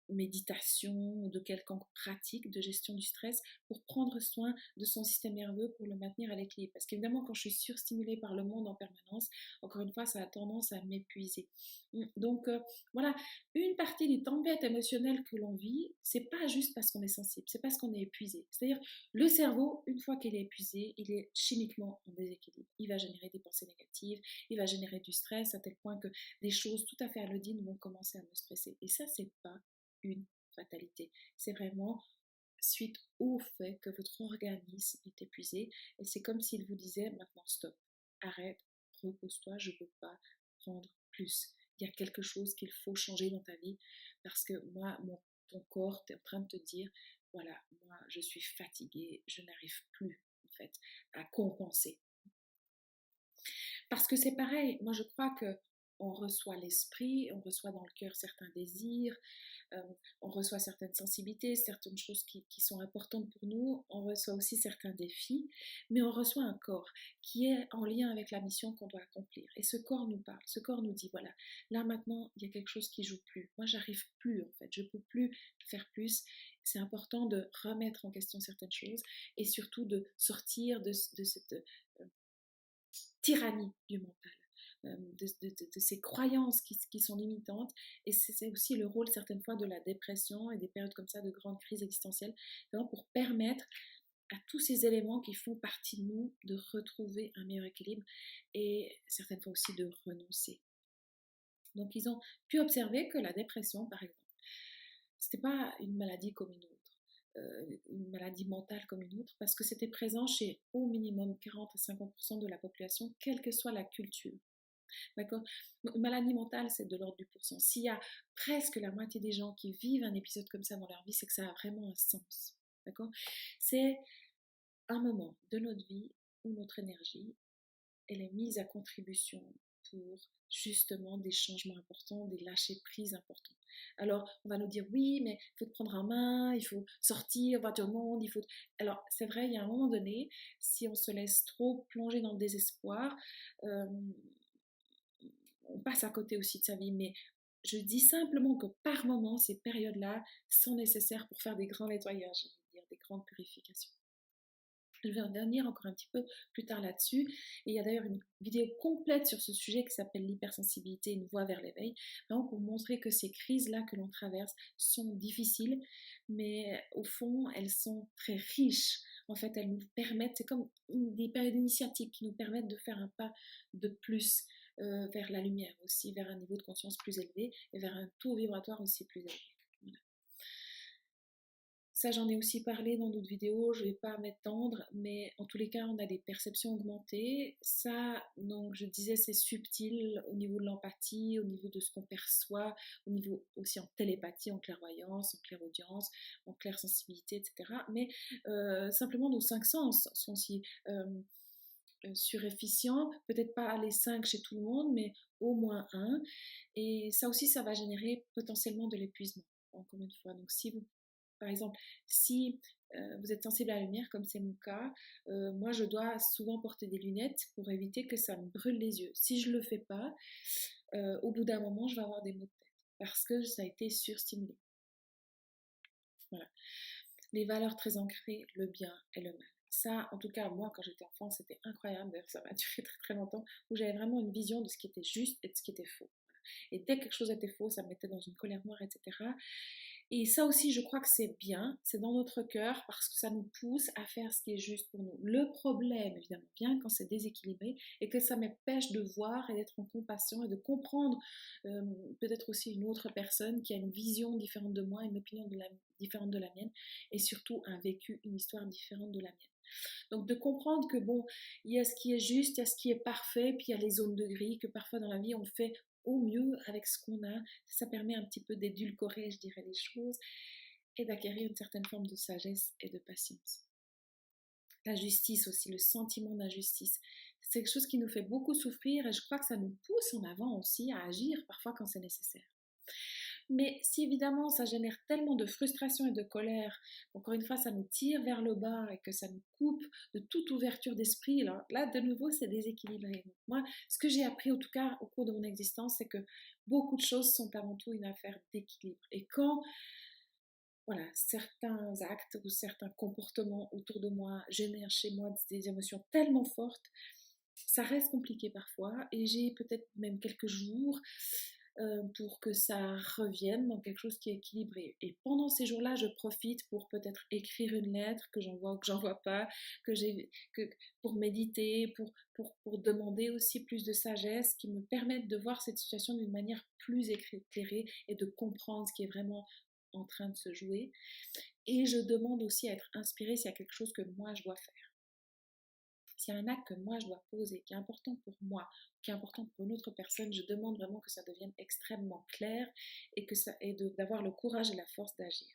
méditation ou de quelconque pratique de gestion du stress pour prendre soin de son système nerveux pour le maintenir à l'équilibre. Parce qu'évidemment, quand je suis surstimulée par le monde en permanence, encore une fois, ça a tendance à m'épuiser. Mmh, donc euh, voilà, une partie des tempêtes émotionnelles que l'on vit, c'est pas juste parce qu'on est sensible, c'est parce qu'on est épuisé. C'est-à-dire, le cerveau, une fois qu'il est épuisé, il est chimiquement en déséquilibre. Il va générer des pensées négatives, il va générer du stress à tel point que des choses tout à fait anodines vont commencer à me stresser. Et ça, c'est pas une fatalité. C'est vraiment suite au fait que votre organisme est épuisé et c'est comme s'il vous disait maintenant stop, arrête, repose-toi, je ne peux pas prendre plus. Il y a quelque chose qu'il faut changer dans ta vie parce que moi, mon, ton corps est en train de te dire voilà, moi je suis fatiguée, je n'arrive plus en fait à compenser. Parce que c'est pareil, moi je crois que on reçoit l'esprit, on reçoit dans le cœur certains désirs, on reçoit certaines sensibilités, certaines choses qui, sont importantes pour nous, on reçoit aussi certains défis, mais on reçoit un corps qui est en lien avec la mission qu'on doit accomplir. Et ce corps nous parle, ce corps nous dit, voilà, là maintenant, il y a quelque chose qui joue plus. Moi, j'arrive plus, en fait, je peux plus faire plus. C'est important de remettre en question certaines choses et surtout de sortir de, cette euh, tyrannie du mental. Euh, de, ces croyances qui, sont limitantes. Et c'est aussi le rôle certaines fois de la dépression et des périodes comme ça de grandes crises existentielles, pour permettre à tous ces éléments qui font partie de nous de retrouver un meilleur équilibre et certaines fois aussi de renoncer. Donc ils ont pu observer que la dépression, par exemple, c'était pas une maladie comme une autre, euh, une maladie mentale comme une autre, parce que c'était présent chez au minimum 40 à 50% de la population, quelle que soit la culture. D'accord? Maladie mentale, c'est de l'ordre du pourcent. S'il y a presque la moitié des gens qui vivent un épisode comme ça dans leur vie, c'est que ça a vraiment un sens. D'accord? C'est un moment de notre vie où notre énergie, elle est mise à contribution pour justement des changements importants, des lâcher prises importants. Alors, on va nous dire oui, mais il faut te prendre en main, il faut sortir, voir tout le monde, il faut. Alors, c'est vrai, il y a un moment donné, si on se laisse trop plonger dans le désespoir, euh, on passe à côté aussi de sa vie, mais je dis simplement que par moment, ces périodes-là sont nécessaires pour faire des grands nettoyages, dire, des grandes purifications. Je vais revenir encore un petit peu plus tard là-dessus. Et il y a d'ailleurs une vidéo complète sur ce sujet qui s'appelle l'hypersensibilité, une voie vers l'éveil, vraiment pour montrer que ces crises-là que l'on traverse sont difficiles, mais au fond, elles sont très riches. En fait, elles nous permettent, c'est comme des périodes initiatiques qui nous permettent de faire un pas de plus, euh, vers la lumière aussi, vers un niveau de conscience plus élevé et vers un taux vibratoire aussi plus élevé. Ça, j'en ai aussi parlé dans d'autres vidéos, je ne vais pas m'étendre, mais en tous les cas, on a des perceptions augmentées. Ça, donc, je disais, c'est subtil au niveau de l'empathie, au niveau de ce qu'on perçoit, au niveau aussi en télépathie, en clairvoyance, en clairaudience, en clairsensibilité, etc. Mais euh, simplement, nos cinq sens sont si euh, euh, efficient peut-être pas les 5 chez tout le monde, mais au moins un. Et ça aussi, ça va générer potentiellement de l'épuisement, encore une fois. Donc si vous, par exemple, si euh, vous êtes sensible à la lumière, comme c'est mon cas, euh, moi je dois souvent porter des lunettes pour éviter que ça me brûle les yeux. Si je le fais pas, au bout d'un moment, je vais avoir des maux de tête. parce que ça a été surstimulé. Voilà. Les valeurs très ancrées, le bien et le mal. Ça, en tout cas, moi, quand j'étais enfant, c'était incroyable. D'ailleurs, ça m'a [laughs] duré très très longtemps, où j'avais vraiment une vision de ce qui était juste et de ce qui était faux. Et dès que quelque chose était faux, ça me mettait dans une colère noire, etc. Et ça aussi, je crois que c'est bien, c'est dans notre cœur parce que ça nous pousse à faire ce qui est juste pour nous. Le problème, évidemment, vient quand c'est déséquilibré et que ça m'empêche de voir et d'être en compassion et de comprendre euh, peut-être aussi une autre personne qui a une vision différente de moi, une opinion différente de la mienne et surtout un vécu, une histoire différente de la mienne. Donc de comprendre que bon, il y a ce qui est juste, il y a ce qui est parfait, puis il y a les zones de gris, que parfois dans la vie on fait au mieux avec ce qu'on a. Ça permet un petit peu d'édulcorer, je dirais, les choses et d'acquérir une certaine forme de sagesse et de patience. La justice aussi, le sentiment d'injustice, c'est quelque chose qui nous fait beaucoup souffrir et je crois que ça nous pousse en avant aussi à agir parfois quand c'est nécessaire. Mais si évidemment ça génère tellement de frustration et de colère, encore une fois ça nous tire vers le bas et que ça nous coupe de toute ouverture d'esprit, là, là de nouveau c'est déséquilibré. moi, ce que j'ai appris en tout cas au cours de mon existence, c'est que beaucoup de choses sont avant tout une affaire d'équilibre. Et quand voilà, certains actes ou certains comportements autour de moi génèrent chez moi des émotions tellement fortes, ça reste compliqué parfois et j'ai peut-être même quelques jours euh, pour que ça revienne dans quelque chose qui est équilibré. Et pendant ces jours-là, je profite pour peut-être écrire une lettre que j'envoie ou que j'envoie pas, que j'ai, que, pour méditer, pour, pour, pour demander aussi plus de sagesse qui me permettent de voir cette situation d'une manière plus éclairée et de comprendre ce qui est vraiment en train de se jouer. Et je demande aussi à être inspirée s'il y a quelque chose que moi je dois faire s'il y a un acte que moi je dois poser, qui est important pour moi, qui est important pour une autre personne, je demande vraiment que ça devienne extrêmement clair et que ça et d'avoir le courage et la force d'agir.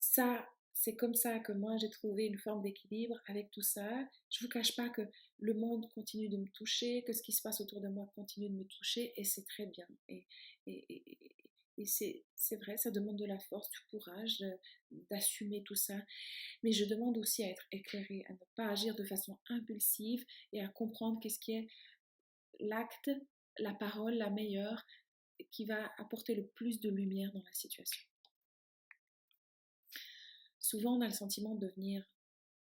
Ça, c'est comme ça que moi j'ai trouvé une forme d'équilibre avec tout ça. Je vous cache pas que le monde continue de me toucher, que ce qui se passe autour de moi continue de me toucher et c'est très bien. C'est vrai, ça demande de la force, du courage, d'assumer tout ça. Mais je demande aussi à être éclairée, à ne pas agir de façon impulsive et à comprendre qu'est-ce qui est l'acte, la parole la meilleure qui va apporter le plus de lumière dans la situation. Souvent, on a le sentiment de venir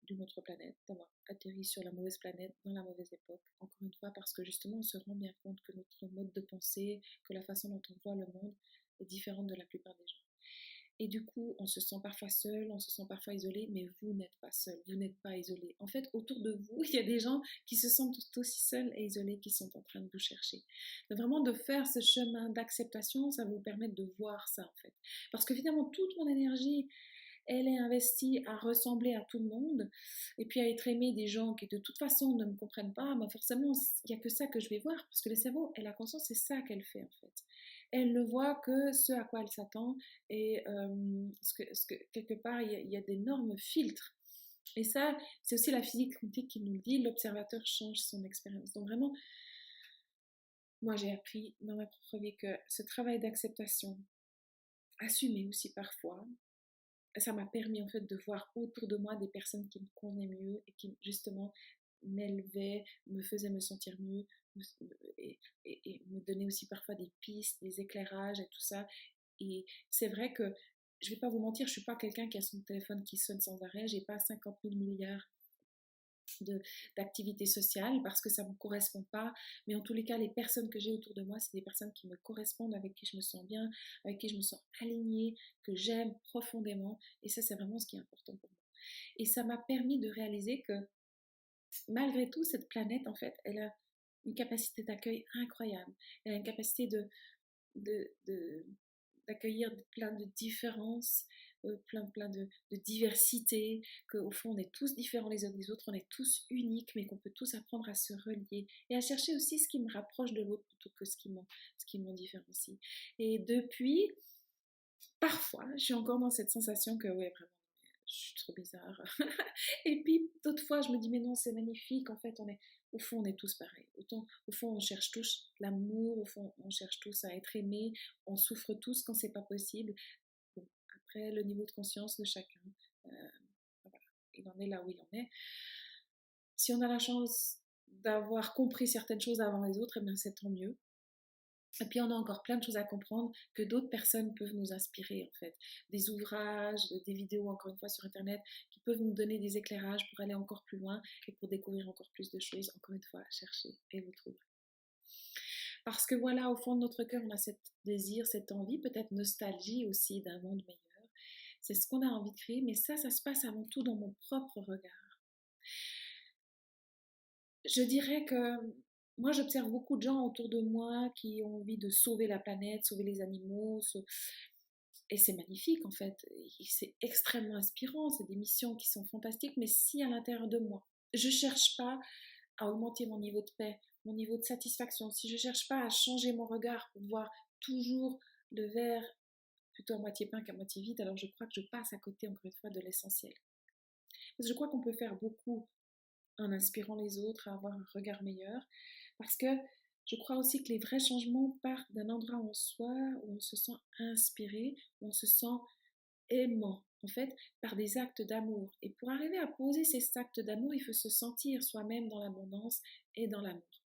d'une autre planète, d'avoir atterri sur la mauvaise planète dans la mauvaise époque. Encore une fois, parce que justement, on se rend bien compte que notre mode de pensée, que la façon dont on voit le monde différente de la plupart des gens. Et du coup, on se sent parfois seul, on se sent parfois isolé, mais vous n'êtes pas seul, vous n'êtes pas isolé. En fait, autour de vous, [laughs] il y a des gens qui se sentent aussi seuls et isolés, qui sont en train de vous chercher. Donc vraiment, de faire ce chemin d'acceptation, ça va vous permettre de voir ça, en fait. Parce que finalement, toute mon énergie, elle est investie à ressembler à tout le monde et puis à être aimée des gens qui de toute façon ne me comprennent pas, mais forcément, il n'y a que ça que je vais voir parce que le cerveau et la conscience, c'est ça qu'elle fait en fait elle ne voit que ce à quoi elle s'attend et euh, quelque part, il y a, d'énormes filtres. Et ça, c'est aussi la physique quantique qui nous le dit, l'observateur change son expérience. Donc vraiment, moi j'ai appris dans ma propre vie que ce travail d'acceptation, assumé aussi parfois, ça m'a permis en fait de voir autour de moi des personnes qui me convenaient mieux et qui justement m'élevaient, me faisaient me sentir mieux, et, me donner aussi parfois des pistes, des éclairages et tout ça. Et c'est vrai que je vais pas vous mentir, je suis pas quelqu'un qui a son téléphone qui sonne sans arrêt, j'ai pas 50 000 milliards d'activités sociales parce que ça me correspond pas. Mais en tous les cas, les personnes que j'ai autour de moi, c'est des personnes qui me correspondent, avec qui je me sens bien, avec qui je me sens alignée, que j'aime profondément. Et ça, c'est vraiment ce qui est important pour moi. Et ça m'a permis de réaliser que malgré tout, cette planète, en fait, elle a une capacité d'accueil incroyable. Elle a une capacité de, d'accueillir plein de différences, euh, plein, plein de, de diversité, qu'au fond on est tous différents les uns des autres, on est tous uniques, mais qu'on peut tous apprendre à se relier et à chercher aussi ce qui me rapproche de l'autre plutôt que ce qui m'en, ce qui m'en différencie. Et depuis, parfois, je suis encore dans cette sensation que, ouais, vraiment, je suis trop bizarre. [laughs] et puis, d'autres fois, je me dis, mais non, c'est magnifique, en fait, on est, au fond, on est tous pareils. Autant, au fond, on cherche tous l'amour, au fond, on cherche tous à être aimés, on souffre tous quand c'est pas possible. après, le niveau de conscience de chacun, euh, il en est là où il en est. Si on a la chance d'avoir compris certaines choses avant les autres, eh bien c'est tant mieux. Et puis on a encore plein de choses à comprendre que d'autres personnes peuvent nous inspirer en fait. Des ouvrages, des vidéos encore une fois sur internet qui peuvent nous donner des éclairages pour aller encore plus loin et pour découvrir encore plus de choses. Encore une fois, chercher et vous trouverez. Parce que voilà, au fond de notre cœur, on a cet désir, cette envie, peut-être nostalgie aussi d'un monde meilleur. C'est ce qu'on a envie de créer, mais ça, ça se passe avant tout dans mon propre regard. Je dirais que moi, j'observe beaucoup de gens autour de moi qui ont envie de sauver la planète, sauver les animaux. Et c'est magnifique, en fait. C'est extrêmement inspirant. C'est des missions qui sont fantastiques. Mais si à l'intérieur de moi, je ne cherche pas à augmenter mon niveau de paix, mon niveau de satisfaction, si je ne cherche pas à changer mon regard pour voir toujours le verre plutôt à moitié plein qu'à moitié vide, alors je crois que je passe à côté, encore une fois, de l'essentiel. Je crois qu'on peut faire beaucoup en inspirant les autres à avoir un regard meilleur. Parce que je crois aussi que les vrais changements partent d'un endroit en soi où on se sent inspiré, où on se sent aimant, en fait, par des actes d'amour. Et pour arriver à poser ces actes d'amour, il faut se sentir soi-même dans l'abondance et dans l'amour.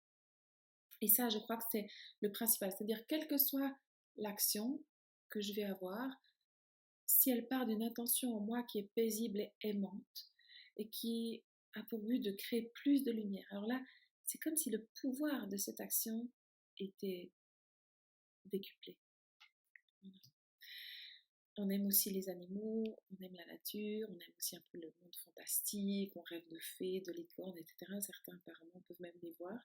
Et ça, je crois que c'est le principal. C'est-à-dire, quelle que soit l'action que je vais avoir, si elle part d'une intention en moi qui est paisible et aimante, et qui a pour but de créer plus de lumière. Alors là, c'est comme si le pouvoir de cette action était décuplé. On aime aussi les animaux, on aime la nature, on aime aussi un peu le monde fantastique, on rêve de fées, de licornes, etc. Certains apparemment peuvent même les voir.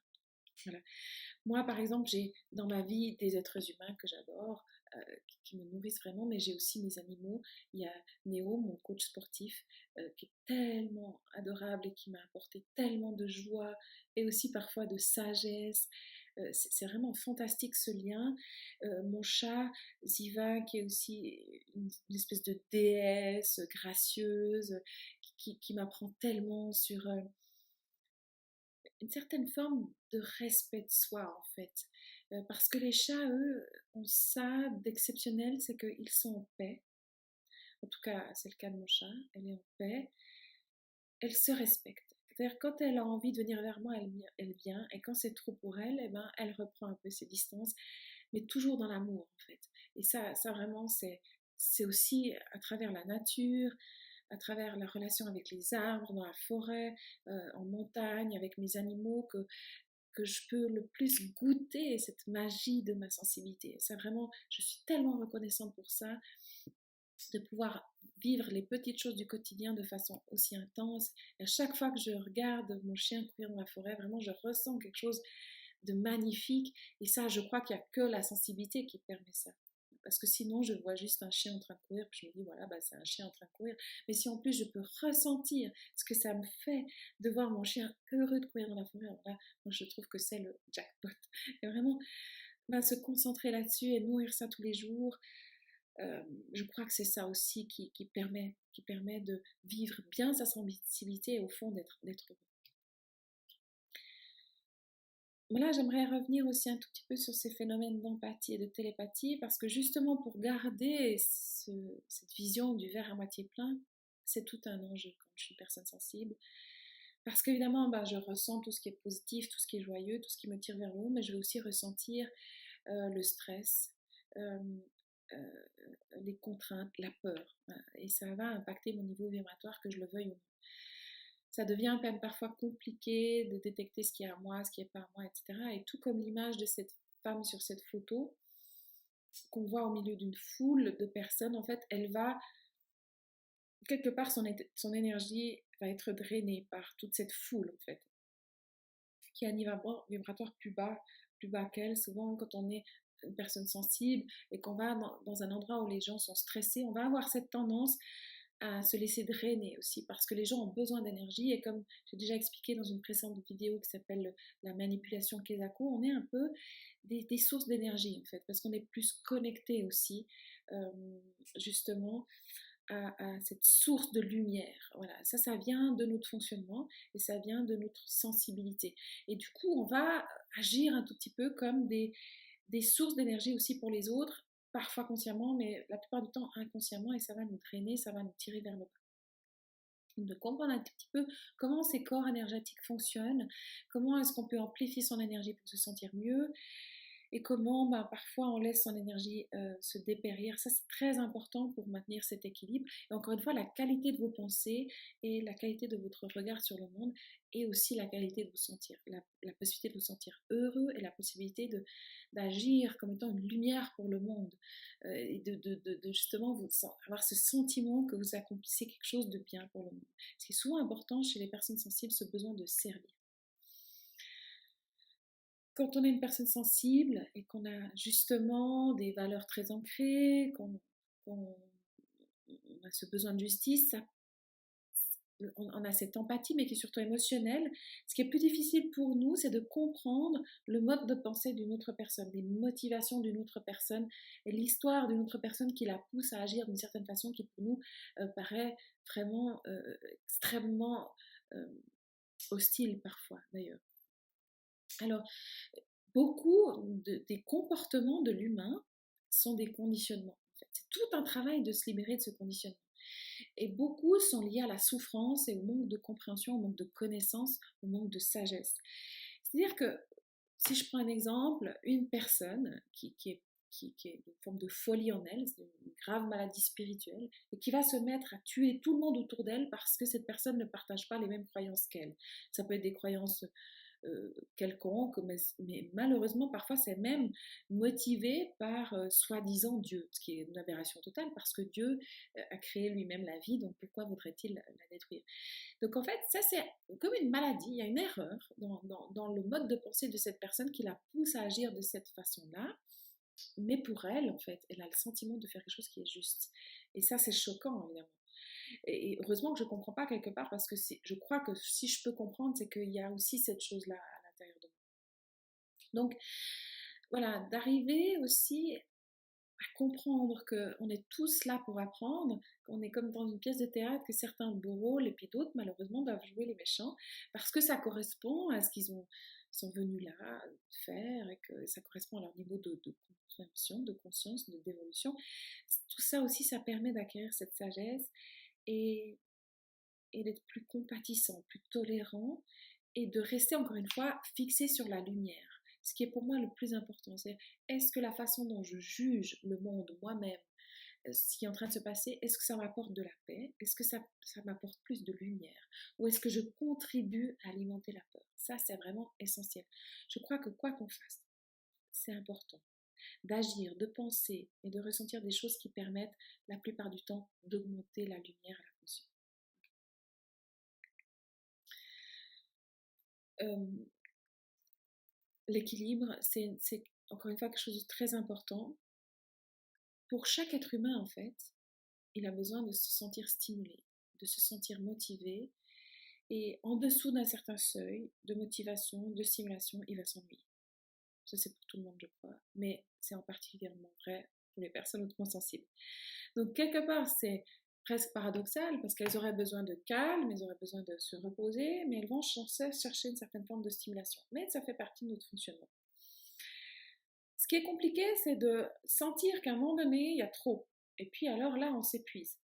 Moi, par exemple, j'ai dans ma vie des êtres humains que j'adore, euh, qui me nourrissent vraiment, mais j'ai aussi mes animaux. Il y a Néo, mon coach sportif, euh, qui est tellement adorable et qui m'a apporté tellement de joie et aussi parfois de sagesse. Euh, c'est vraiment fantastique ce lien. mon chat, Ziva, qui est aussi une, espèce de déesse gracieuse, qui, qui m'apprend tellement sur une certaine forme de respect de soi en fait. Euh, parce que les chats, eux, ont ça d'exceptionnel, c'est qu'ils sont en paix. En tout cas, c'est le cas de mon chat, elle est en paix. Elle se respecte. C'est-à-dire quand elle a envie de venir vers moi, elle, vient. Et quand c'est trop pour elle, eh ben, elle reprend un peu ses distances, mais toujours dans l'amour en fait. Et ça, ça vraiment, c'est, c'est aussi à travers la nature, à travers la relation avec les arbres, dans la forêt, euh, en montagne, avec mes animaux, que, que je peux le plus goûter cette magie de ma sensibilité. Vraiment, je suis tellement reconnaissante pour ça, de pouvoir vivre les petites choses du quotidien de façon aussi intense. À chaque fois que je regarde mon chien courir dans la forêt, vraiment, je ressens quelque chose de magnifique. Et ça, je crois qu'il n'y a que la sensibilité qui permet ça parce que sinon je vois juste un chien en train de courir, puis je me dis voilà, bah, c'est un chien en train de courir. Mais si en plus je peux ressentir ce que ça me fait de voir mon chien heureux de courir dans la forêt, alors là, moi je trouve que c'est le jackpot. [laughs] Et vraiment, bah, se concentrer là-dessus et nourrir ça tous les jours, euh, je crois que c'est ça aussi qui, qui, permet, qui permet de vivre bien sa sensibilité et au fond d'être heureux. Là, j'aimerais revenir aussi un tout petit peu sur ces phénomènes d'empathie et de télépathie, parce que justement pour garder cette vision du verre à moitié plein, c'est tout un enjeu quand je suis personne sensible. Parce qu'évidemment, bah, je ressens tout ce qui est positif, tout ce qui est joyeux, tout ce qui me tire vers le haut, mais je vais aussi ressentir euh, le stress, euh, les contraintes, la peur. Et ça va impacter mon niveau vibratoire, que je le veuille ou non ça devient même parfois compliqué de détecter ce qui est à moi, ce qui n'est pas à moi, etc. Et tout comme l'image de cette femme sur cette photo, qu'on voit au milieu d'une foule de personnes, en fait, elle va, quelque part, son, énergie va être drainée par toute cette foule, en fait, qui a un niveau vibratoire plus bas, plus bas qu'elle. Souvent, quand on est une personne sensible et qu'on va dans un endroit où les gens sont stressés, on va avoir cette tendance à se laisser drainer aussi parce que les gens ont besoin d'énergie et comme j'ai déjà expliqué dans une précédente vidéo qui s'appelle la manipulation Kesako, on est un peu des, sources d'énergie en fait parce qu'on est plus connecté aussi euh, justement à, cette source de lumière. Voilà, ça, ça vient de notre fonctionnement et ça vient de notre sensibilité. Et du coup, on va agir un tout petit peu comme des, des sources d'énergie aussi pour les autres parfois consciemment, mais la plupart du temps inconsciemment, et ça va nous traîner, ça va nous tirer vers le bas. De comprendre un petit peu comment ces corps énergétiques fonctionnent, comment est-ce qu'on peut amplifier son énergie pour se sentir mieux, et comment ben, parfois on laisse son énergie euh, se dépérir. Ça, c'est très important pour maintenir cet équilibre. Et encore une fois, la qualité de vos pensées et la qualité de votre regard sur le monde et aussi la qualité de vous sentir, la, possibilité de vous sentir heureux et la possibilité d'agir comme étant une lumière pour le monde euh, et de, justement avoir ce sentiment que vous accomplissez quelque chose de bien pour le monde. Ce qui est souvent important chez les personnes sensibles, ce besoin de servir quand on est une personne sensible et qu'on a justement des valeurs très ancrées, qu'on a ce besoin de justice, on, a cette empathie, mais qui est surtout émotionnelle. Ce qui est plus difficile pour nous, c'est de comprendre le mode de pensée d'une autre personne, les motivations d'une autre personne et l'histoire d'une autre personne qui la pousse à agir d'une certaine façon qui pour nous euh, paraît vraiment euh, extrêmement euh, hostile parfois d'ailleurs. Alors, beaucoup des comportements de l'humain sont des conditionnements. C'est tout un travail de se libérer de ce conditionnement. Et beaucoup sont liés à la souffrance et au manque de compréhension, au manque de connaissance, au manque de sagesse. C'est-à-dire que, si je prends un exemple, une personne qui, est qui, une forme de folie en elle, c'est une grave maladie spirituelle, et qui va se mettre à tuer tout le monde autour d'elle parce que cette personne ne partage pas les mêmes croyances qu'elle. Ça peut être des croyances euh, quelconque, mais, malheureusement parfois c'est même motivé par euh, soi-disant Dieu, ce qui est une aberration totale parce que Dieu euh, a créé lui-même la vie, donc pourquoi voudrait-il la, détruire? Donc en fait, ça c'est comme une maladie, il y a une erreur dans, dans, le mode de pensée de cette personne qui la pousse à agir de cette façon-là, mais pour elle, en fait, elle a le sentiment de faire quelque chose qui est juste. Et ça c'est choquant, évidemment. Et, heureusement que je comprends pas quelque part parce que je crois que si je peux comprendre, c'est qu'il y a aussi cette chose-là à l'intérieur de moi. Donc, voilà, d'arriver aussi à comprendre qu'on est tous là pour apprendre, qu'on est comme dans une pièce de théâtre, que certains jouent rôle et puis d'autres, malheureusement, doivent jouer les méchants parce que ça correspond à ce qu'ils ont sont venus là faire et que ça correspond à leur niveau de, de compréhension, de conscience, de d'évolution. Tout ça aussi, ça permet d'acquérir cette sagesse et, d'être plus compatissant, plus tolérant et de rester encore une fois fixé sur la lumière. Ce qui est pour moi le plus important, c'est est-ce que la façon dont je juge le monde moi-même, euh, ce qui est en train de se passer, est-ce que ça m'apporte de la paix? Est-ce que ça, ça m'apporte plus de lumière? Ou est-ce que je contribue à alimenter la peur? Ça, c'est vraiment essentiel. Je crois que quoi qu'on fasse, c'est important d'agir, de penser et de ressentir des choses qui permettent la plupart du temps d'augmenter la lumière à la conscience. Euh, l'équilibre, c'est encore une fois quelque chose de très important. Pour chaque être humain, en fait, il a besoin de se sentir stimulé, de se sentir motivé. Et en dessous d'un certain seuil de motivation, de stimulation, il va s'ennuyer. Ça, c'est pour tout le monde, je crois. Mais c'est en particulièrement vrai pour les personnes hautement sensibles. Donc, quelque part, c'est presque paradoxal parce qu'elles auraient besoin de calme, elles auraient besoin de se reposer, mais elles vont chercher une certaine forme de stimulation. Mais ça fait partie de notre fonctionnement. Ce qui est compliqué, c'est de sentir qu'à un moment donné, il y a trop. Et puis alors là, on s'épuise.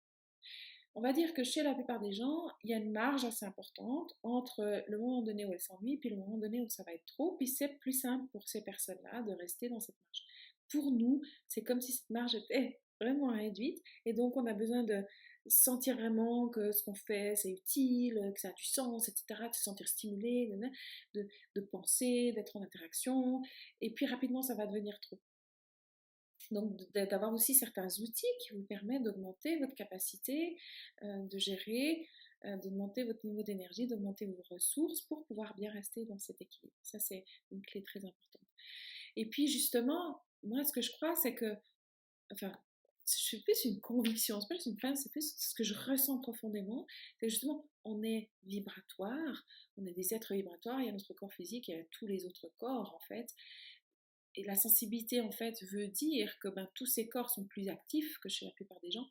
On va dire que chez la plupart des gens, il y a une marge assez importante entre le moment donné où elles s'ennuient puis le moment donné où ça va être trop, puis c'est plus simple pour ces personnes-là de rester dans cette marge. Pour nous, c'est comme si cette marge était vraiment réduite et donc on a besoin de sentir vraiment que ce qu'on fait c'est utile, que ça a du sens, etc., de se sentir stimulé, de, de penser, d'être en interaction, et puis rapidement ça va devenir trop. Donc d'avoir aussi certains outils qui vous permettent d'augmenter votre capacité euh, de gérer, euh, d'augmenter votre niveau d'énergie, d'augmenter vos ressources pour pouvoir bien rester dans cet équilibre. Ça, c'est une clé très importante. Et puis justement, moi, ce que je crois, c'est que, enfin, je fais plus une conviction, c'est juste une plainte, c'est plus ce que je ressens profondément, c'est justement, on est vibratoire, on est des êtres vibratoires, il y a notre corps physique, il y a tous les autres corps, en fait, et la sensibilité, en fait, veut dire que ben, tous ces corps sont plus actifs que chez la plupart des gens.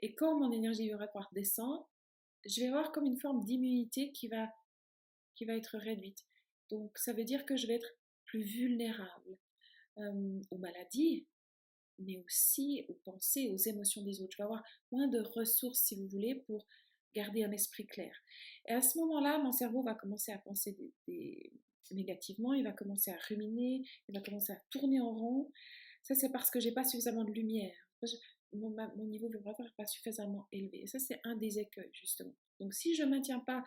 Et quand mon énergie vibratoire descend, je vais avoir comme une forme d'immunité qui va, qui va être réduite. Donc, ça veut dire que je vais être plus vulnérable euh, aux maladies, mais aussi aux pensées, aux émotions des autres. Je vais avoir moins de ressources, si vous voulez, pour garder un esprit clair. Et à ce moment-là, mon cerveau va commencer à penser des, négativement, il va commencer à ruminer, il va commencer à tourner en rond. Ça, c'est parce que j'ai pas suffisamment de lumière. Mon, niveau vibratoire n'est pas suffisamment élevé. Et ça, c'est un des écueils, justement. Donc, si je maintiens pas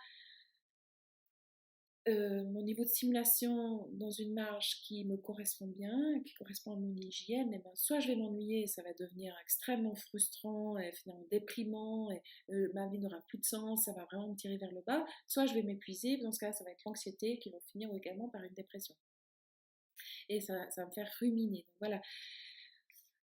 euh, mon niveau de stimulation dans une marge qui me correspond bien, qui correspond à mon hygiène, et eh ben, soit je vais m'ennuyer, ça va devenir extrêmement frustrant et finalement déprimant, et euh, ma vie n'aura plus de sens, ça va vraiment me tirer vers le bas, soit je vais m'épuiser, dans ce cas ça va être l'anxiété qui va finir également par une dépression. Et ça, ça va me faire ruminer. Voilà,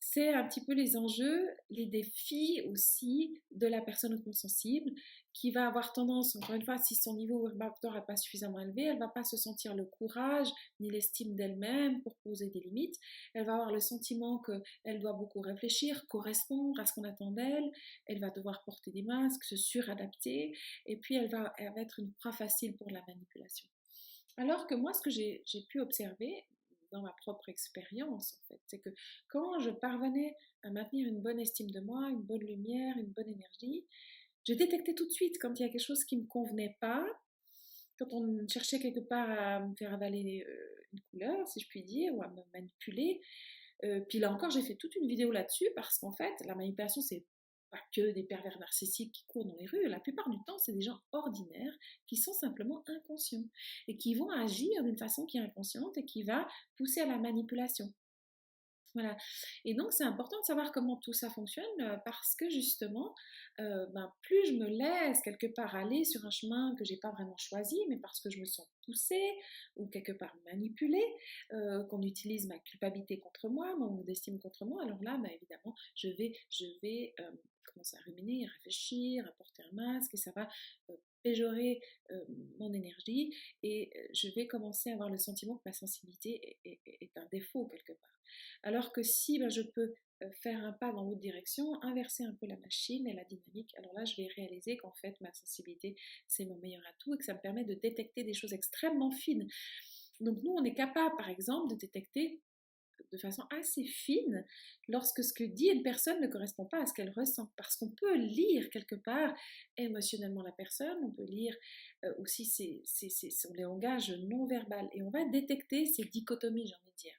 c'est un petit peu les enjeux, les défis aussi de la personne sensible qui va avoir tendance, encore une fois, si son niveau vibratoire n'est pas suffisamment élevé, elle va pas se sentir le courage ni l'estime d'elle-même pour poser des limites. Elle va avoir le sentiment qu'elle doit beaucoup réfléchir, correspondre à ce qu'on attend d'elle. Elle va devoir porter des masques, se suradapter, et puis elle va, être une proie facile pour la manipulation. Alors que moi, ce que j'ai pu observer, dans ma propre expérience. C'est que quand je parvenais à maintenir une bonne estime de moi, une bonne lumière, une bonne énergie, je détectais tout de suite quand il y a quelque chose qui ne me convenait pas, quand on cherchait quelque part à me faire avaler euh, une couleur, si je puis dire, ou à me manipuler. Euh, puis là encore, j'ai fait toute une vidéo là-dessus parce qu'en fait, la manipulation, c'est pas que des pervers narcissiques qui courent dans les rues. La plupart du temps, c'est des gens ordinaires qui sont simplement inconscients et qui vont agir d'une façon qui est inconsciente et qui va pousser à la manipulation. Voilà. Et donc, c'est important de savoir comment tout ça fonctionne euh, parce que justement, euh, ben, plus je me laisse quelque part aller sur un chemin que j'ai pas vraiment choisi, mais parce que je me sens poussée ou quelque part manipulée, euh, qu'on utilise ma culpabilité contre moi, mon estime contre moi, alors là, ben, évidemment, je je vais commencer à ruminer, à réfléchir, à porter un masque, et ça va péjorer mon énergie, et je vais commencer à avoir le sentiment que ma sensibilité est, un défaut quelque part. Alors que si ben, je peux faire un pas dans l'autre direction, inverser un peu la machine et la dynamique, alors là, je vais réaliser qu'en fait, ma sensibilité, c'est mon meilleur atout et que ça me permet de détecter des choses extrêmement fines. Donc nous, on est capable, par exemple, de détecter de façon assez fine lorsque ce que dit une personne ne correspond pas à ce qu'elle ressent. Parce qu'on peut lire quelque part émotionnellement la personne, on peut lire euh, aussi ses, son langage non verbal et on va détecter ces dichotomies, j'ai envie de dire.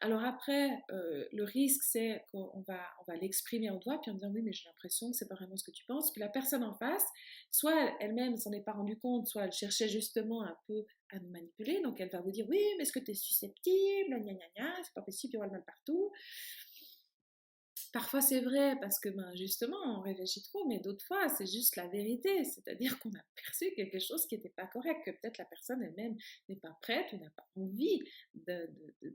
Alors après, euh, le risque, c'est qu'on va, on va l'exprimer en doigt, puis en disant oui, mais j'ai l'impression que c'est pas vraiment ce que tu penses. Puis la personne en face, soit elle-même s'en est pas rendue compte, soit elle cherchait justement un peu à nous manipuler. Donc elle va vous dire oui, mais est-ce que tu es susceptible? Gna gna gna, c'est pas possible, il y aura le mal partout. Parfois c'est vrai parce que ben, justement on réfléchit trop, mais d'autres fois c'est juste la vérité, c'est-à-dire qu'on a perçu quelque chose qui n'était pas correct, que peut-être la personne elle-même n'est pas prête ou n'a pas envie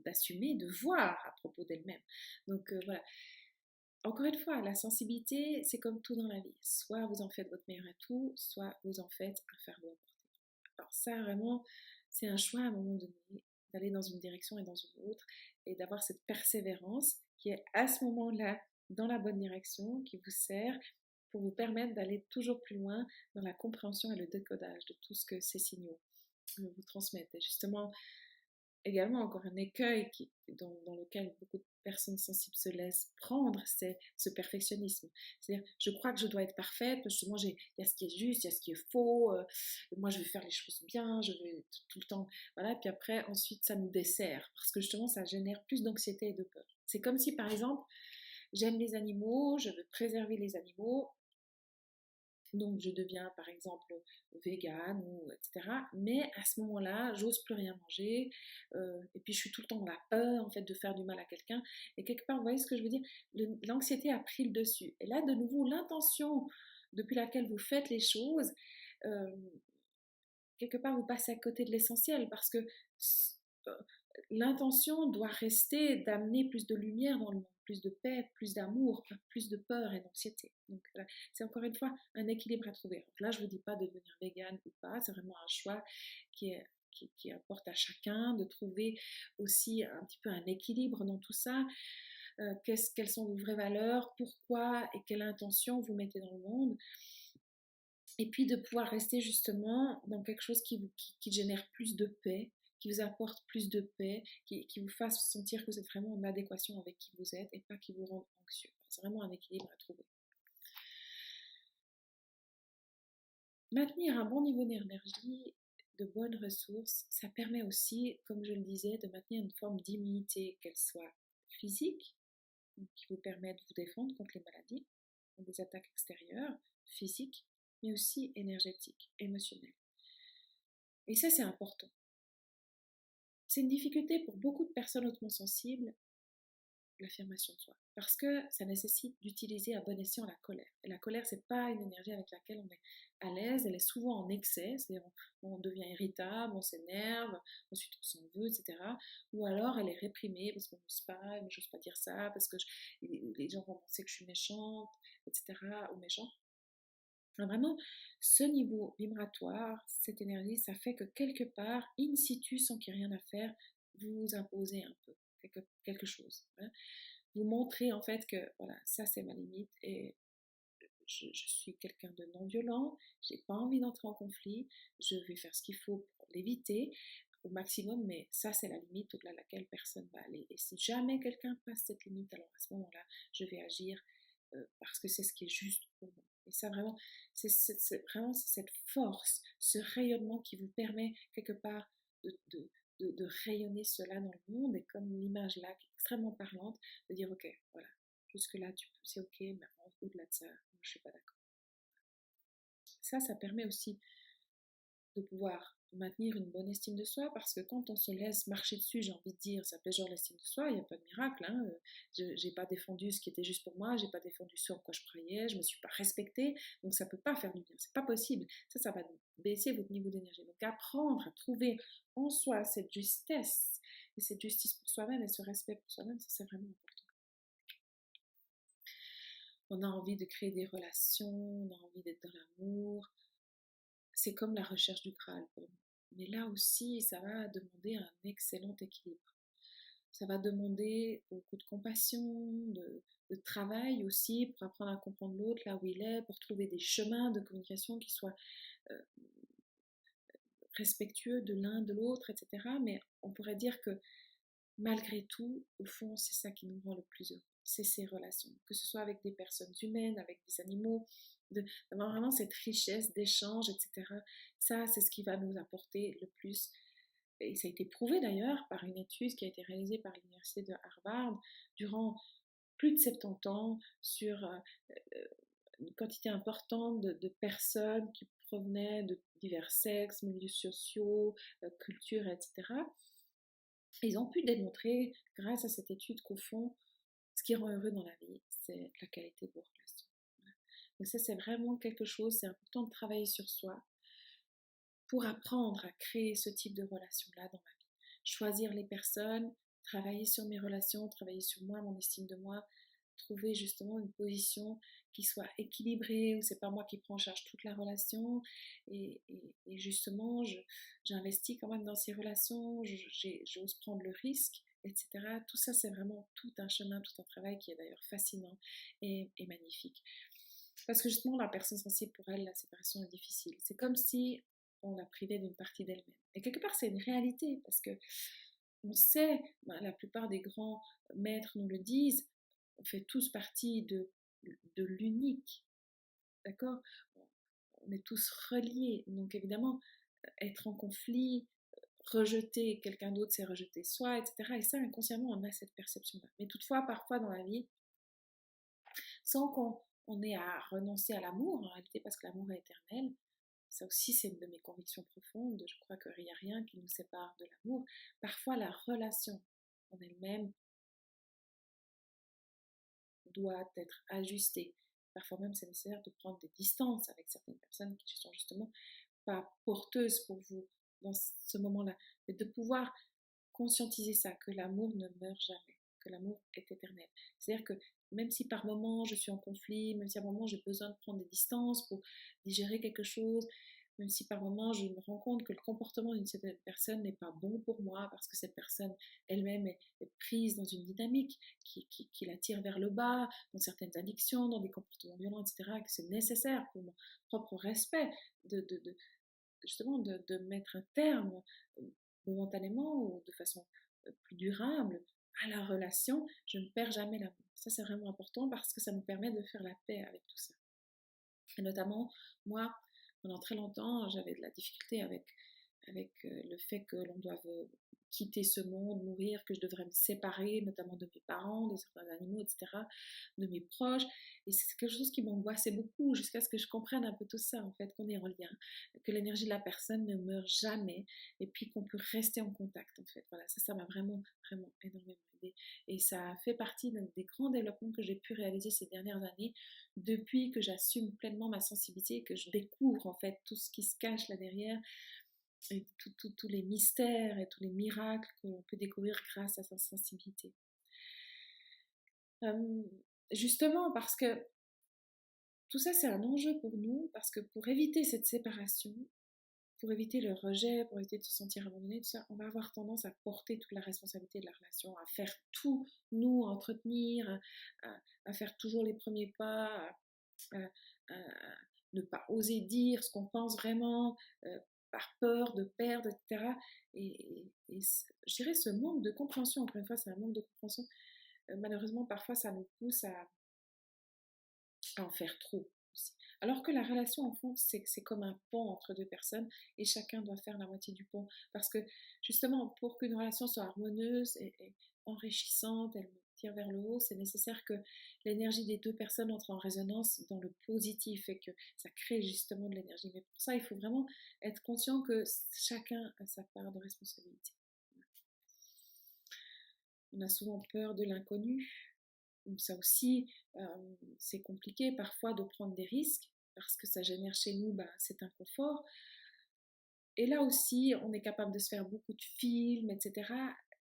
d'assumer, de, voir à propos d'elle-même. Donc euh, voilà. Encore une fois, la sensibilité, c'est comme tout dans la vie. Soit vous en faites votre meilleur atout, soit vous en faites un fardeau porter. Alors ça, vraiment, c'est un choix à un moment donné d'aller dans une direction et dans une autre et d'avoir cette persévérance qui est à ce moment-là dans la bonne direction, qui vous sert pour vous permettre d'aller toujours plus loin dans la compréhension et le décodage de tout ce que ces signaux vous transmettent. Et justement, également encore un écueil dans, lequel beaucoup de personnes sensibles se laissent prendre, c'est ce perfectionnisme. C'est-à-dire, je crois que je dois être parfaite, justement, il y a ce qui est juste, il y a ce qui est faux, euh, moi je vais faire les choses bien, je vais tout, tout, le temps, voilà, puis après, ensuite, ça nous dessert, parce que justement, ça génère plus d'anxiété et de peur. C'est comme si, par exemple, j'aime les animaux, je veux préserver les animaux, donc je deviens par exemple vegan ou etc. Mais à ce moment-là, j'ose plus rien manger euh, et puis je suis tout le temps dans la peur en fait de faire du mal à quelqu'un. Et quelque part, vous voyez ce que je veux dire L'anxiété a pris le dessus. Et là, de nouveau, l'intention depuis laquelle vous faites les choses, euh, quelque part, vous passez à côté de l'essentiel parce que euh, l'intention doit rester d'amener plus de lumière dans le monde, plus de paix, plus d'amour, plus de peur et d'anxiété. Donc c'est encore une fois un équilibre à trouver. là, je ne vous dis pas de devenir vegan ou pas, c'est vraiment un choix qui, qui, apporte à chacun de trouver aussi un petit peu un équilibre dans tout ça. Euh, quelles sont vos vraies valeurs, pourquoi et quelle intention vous mettez dans le monde et puis de pouvoir rester justement dans quelque chose qui, qui génère plus de paix, qui vous apporte plus de paix, qui, vous fasse sentir que vous êtes vraiment en adéquation avec qui vous êtes et pas qui vous rende anxieux. C'est vraiment un équilibre à trouver. Maintenir un bon niveau d'énergie, de bonnes ressources, ça permet aussi, comme je le disais, de maintenir une forme d'immunité, qu'elle soit physique, qui vous permet de vous défendre contre les maladies, des attaques extérieures, physiques, mais aussi énergétiques, émotionnelles. Et ça, c'est important. C'est une difficulté pour beaucoup de personnes hautement sensibles l'affirmation de soi. Parce que ça nécessite d'utiliser à bon escient la colère. Et la colère, c'est pas une énergie avec laquelle on est à l'aise, elle est souvent en excès, c'est-à-dire on, devient irritable, on s'énerve, ensuite on s'en veut, etc. Ou alors elle est réprimée parce qu'on n'ose pas, mais j'ose pas dire ça, parce que les gens vont penser que je suis méchante, etc. ou méchant. Vraiment, ce niveau vibratoire, cette énergie, ça fait que quelque part, in situ, sans qu'il y ait rien à faire, vous imposez un peu quelque, chose. Hein. Vous montrez en fait que voilà, ça c'est ma limite et je, suis quelqu'un de non violent, j'ai pas envie d'entrer en conflit, je vais faire ce qu'il faut pour l'éviter au maximum, mais ça c'est la limite au-delà de laquelle personne va aller. Et si jamais quelqu'un passe cette limite, alors à ce moment-là, je vais agir euh, parce que c'est ce qui est juste pour moi. Et ça vraiment, c'est vraiment cette force, ce rayonnement qui vous permet quelque part de, de, rayonner cela dans le monde et comme l'image là qui est extrêmement parlante, de dire ok, voilà, jusque là c'est ok, mais au-delà de ça, je suis pas d'accord. Ça, ça permet aussi de pouvoir maintenir une bonne estime de soi parce que quand on se laisse marcher dessus, j'ai envie de dire, ça péjore l'estime de soi, il n'y a pas de miracle. Hein. Je n'ai pas défendu ce qui était juste pour moi, j'ai pas défendu ce en quoi je croyais, je me suis pas respectée, donc ça peut pas faire du bien, c'est pas possible. Ça, ça va baisser votre niveau d'énergie. Donc apprendre à trouver en soi cette justesse et cette justice pour soi-même et ce respect pour soi-même, ça c'est vraiment important. On a envie de créer des relations, on a envie d'être dans l'amour, c'est comme la recherche du Graal pour. Mais là aussi, ça va demander un excellent équilibre. Ça va demander beaucoup de compassion, de, travail aussi pour apprendre à comprendre l'autre là où il est, pour trouver des chemins de communication qui soient euh, respectueux de l'un de l'autre, etc. Mais on pourrait dire que malgré tout, au fond, c'est ça qui nous rend le plus heureux. C'est ces relations, que ce soit avec des personnes humaines, avec des animaux, d'avoir vraiment cette richesse d'échange, etc. Ça, c'est ce qui va nous apporter le plus. Et ça a été prouvé d'ailleurs par une étude qui a été réalisée par l'université de Harvard durant plus de 70 ans sur euh, euh, une quantité importante de, personnes qui provenaient de divers sexes, milieux sociaux, euh, cultures, etc. ils ont pu démontrer, grâce à cette étude, qu'au fond, ce qui rend heureux dans la vie, c'est la qualité de vos relations. Donc ça, c'est vraiment quelque chose, c'est important de travailler sur soi pour apprendre à créer ce type de relation-là dans ma vie. Choisir les personnes, travailler sur mes relations, travailler sur moi, mon estime de moi, trouver justement une position qui soit équilibrée, où c'est pas moi qui prends en charge toute la relation, et, justement, j'investis quand même dans ces relations, j'ose prendre le risque, etc. Tout ça, c'est vraiment tout un chemin, tout un travail qui est d'ailleurs fascinant et magnifique. Parce que justement, la personne sensible, pour elle, la séparation est difficile. C'est comme si on la privait d'une partie d'elle-même. Et quelque part, c'est une réalité, parce que on sait, ben, la plupart des grands maîtres nous le disent, on fait tous partie de, de l'unique. D'accord? On est tous reliés. Donc évidemment, être en conflit, rejeter quelqu'un d'autre, c'est rejeter soi, etc. Et ça, inconsciemment, on a cette perception-là. Mais toutefois, parfois dans la vie, sans qu'on on est à renoncer à l'amour en réalité parce que l'amour est éternel. Ça aussi, c'est une de mes convictions profondes. Je crois qu'il n'y a rien qui nous sépare de l'amour. Parfois, la relation en elle-même doit être ajustée. Parfois même, c'est nécessaire de prendre des distances avec certaines personnes qui ne sont justement pas porteuses pour vous dans ce moment-là. Mais de pouvoir conscientiser ça, que l'amour ne meurt jamais, que l'amour est éternel. C'est-à-dire que même si par moment je suis en conflit, même si par moment j'ai besoin de prendre des distances pour digérer quelque chose, même si par moment je me rends compte que le comportement d'une certaine personne n'est pas bon pour moi parce que cette personne elle-même est, prise dans une dynamique qui, qui, la tire vers le bas, dans certaines addictions, dans des comportements violents, etc., que c'est nécessaire pour mon propre respect justement de, mettre un terme euh, momentanément ou de façon euh, plus durable à la relation, je ne perds jamais l'amour. Ça, c'est vraiment important parce que ça me permet de faire la paix avec tout ça. Et notamment, moi, pendant très longtemps, j'avais de la difficulté avec, avec le fait que l'on doit quitter ce monde, mourir, que je devrais me séparer, notamment de mes parents, de certains animaux, etc., de mes proches. Et c'est quelque chose qui m'angoissait beaucoup jusqu'à ce que je comprenne un peu tout ça, en fait, qu'on est en lien, que l'énergie de la personne ne meurt jamais et puis qu'on peut rester en contact, en fait. Voilà, ça, ça m'a vraiment, vraiment énormément aidé. Et ça fait partie des grands développements que j'ai pu réaliser ces dernières années depuis que j'assume pleinement ma sensibilité, que je découvre, en fait, tout ce qui se cache là derrière et tous les mystères et tous les miracles qu'on peut découvrir grâce à sa sensibilité. justement parce que tout ça c'est un enjeu pour nous, parce que pour éviter cette séparation, pour éviter le rejet, pour éviter de se sentir abandonné, tout ça, on va avoir tendance à porter toute la responsabilité de la relation, à faire tout, nous, entretenir, à, faire toujours les premiers pas, à, ne pas oser dire ce qu'on pense vraiment, euh, par peur de perdre, etc. Et, je dirais ce manque de compréhension, encore une fois, c'est un manque de compréhension. Euh, malheureusement, parfois, ça nous pousse à, en faire trop. Alors que la relation, en fond, c'est comme un pont entre deux personnes et chacun doit faire la moitié du pont. Parce que justement, pour qu'une relation soit harmoneuse et, et enrichissante, elle vers le haut, c'est nécessaire que l'énergie des deux personnes entre en résonance dans le positif et que ça crée justement de l'énergie. Mais pour ça, il faut vraiment être conscient que chacun a sa part de responsabilité. On a souvent peur de l'inconnu. Ça aussi, euh, c'est compliqué parfois de prendre des risques parce que ça génère chez nous bah, cet inconfort. Et là aussi, on est capable de se faire beaucoup de films, etc.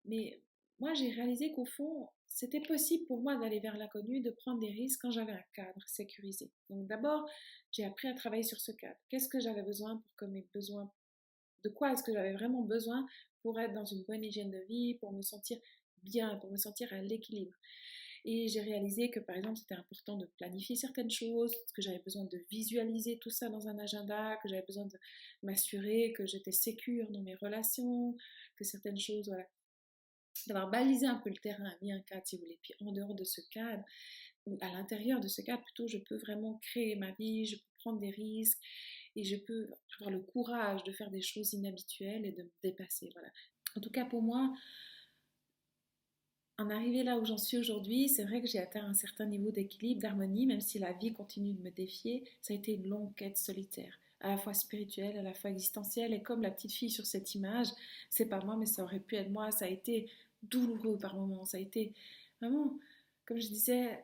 Mais moi, j'ai réalisé qu'au fond, c'était possible pour moi d'aller vers l'inconnu, de prendre des risques quand j'avais un cadre sécurisé. Donc d'abord, j'ai appris à travailler sur ce cadre. Qu'est-ce que j'avais besoin pour que mes besoins, de quoi est-ce que j'avais vraiment besoin pour être dans une bonne hygiène de vie, pour me sentir bien, pour me sentir à l'équilibre? Et j'ai réalisé que, par exemple, c'était important de planifier certaines choses, que j'avais besoin de visualiser tout ça dans un agenda, que j'avais besoin de m'assurer que j'étais sécure dans mes relations, que certaines choses, d'avoir balisé un peu le terrain, mis un cadre si vous voulez. Puis en dehors de ce cadre, ou à l'intérieur de ce cadre, plutôt, je peux vraiment créer ma vie, je peux prendre des risques et je peux avoir le courage de faire des choses inhabituelles et de me dépasser. Voilà. En tout cas, pour moi, en arriver là où j'en suis aujourd'hui, c'est vrai que j'ai atteint un certain niveau d'équilibre, d'harmonie, même si la vie continue de me défier. Ça a été une longue quête solitaire à la fois spirituelle, à la fois existentielle. Et comme la petite fille sur cette image, c'est pas moi, mais ça aurait pu être moi. Ça a été douloureux par moments. Ça a été vraiment, comme je disais,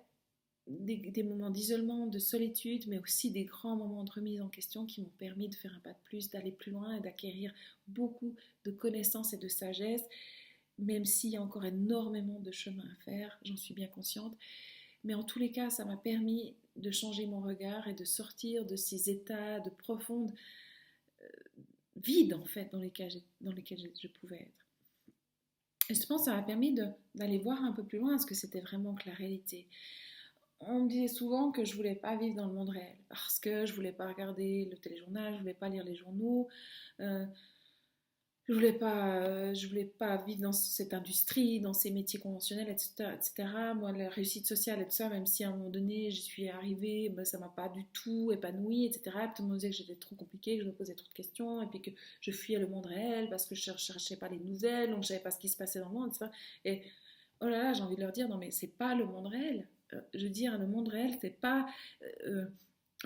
des, moments d'isolement, de solitude, mais aussi des grands moments de remise en question qui m'ont permis de faire un pas de plus, d'aller plus loin et d'acquérir beaucoup de connaissances et de sagesse, même s'il y a encore énormément de chemin à faire, j'en suis bien consciente. Mais en tous les cas, ça m'a permis de changer mon regard et de sortir de ces états de profonde euh, vide en fait dans lesquels, dans lesquels je pouvais être. Et je pense que ça m'a permis d'aller voir un peu plus loin ce que c'était vraiment que la réalité. On me disait souvent que je voulais pas vivre dans le monde réel parce que je voulais pas regarder le téléjournal, je voulais pas lire les journaux. Euh, je voulais pas, euh, je voulais pas vivre dans cette industrie, dans ces métiers conventionnels, etc., etc. Moi, la réussite sociale et tout ça, même si à un moment donné j'y suis arrivée, ben, ça m'a pas du tout épanouie, etc. tout le monde disait que j'étais trop compliquée, que je me posais trop de questions, et puis que je fuyais le monde réel parce que je cherchais pas les nouvelles, donc je savais pas ce qui se passait dans le monde, etc. Et oh là là, j'ai envie de leur dire, non mais c'est pas le monde réel. Euh, je veux dire, le monde réel, c'est pas euh,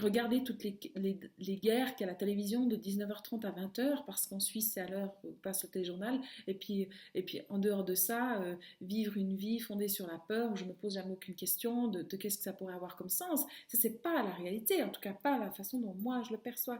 Regardez toutes les, les, guerres qu'il y a à la télévision de 19h30 à 20h, parce qu'en Suisse, c'est à l'heure où passe le téléjournal. Et puis, et puis, en dehors de ça, euh, vivre une vie fondée sur la peur, où je ne me pose jamais aucune question de, de qu'est-ce que ça pourrait avoir comme sens. Ça, c'est pas la réalité, en tout cas pas la façon dont moi je le perçois.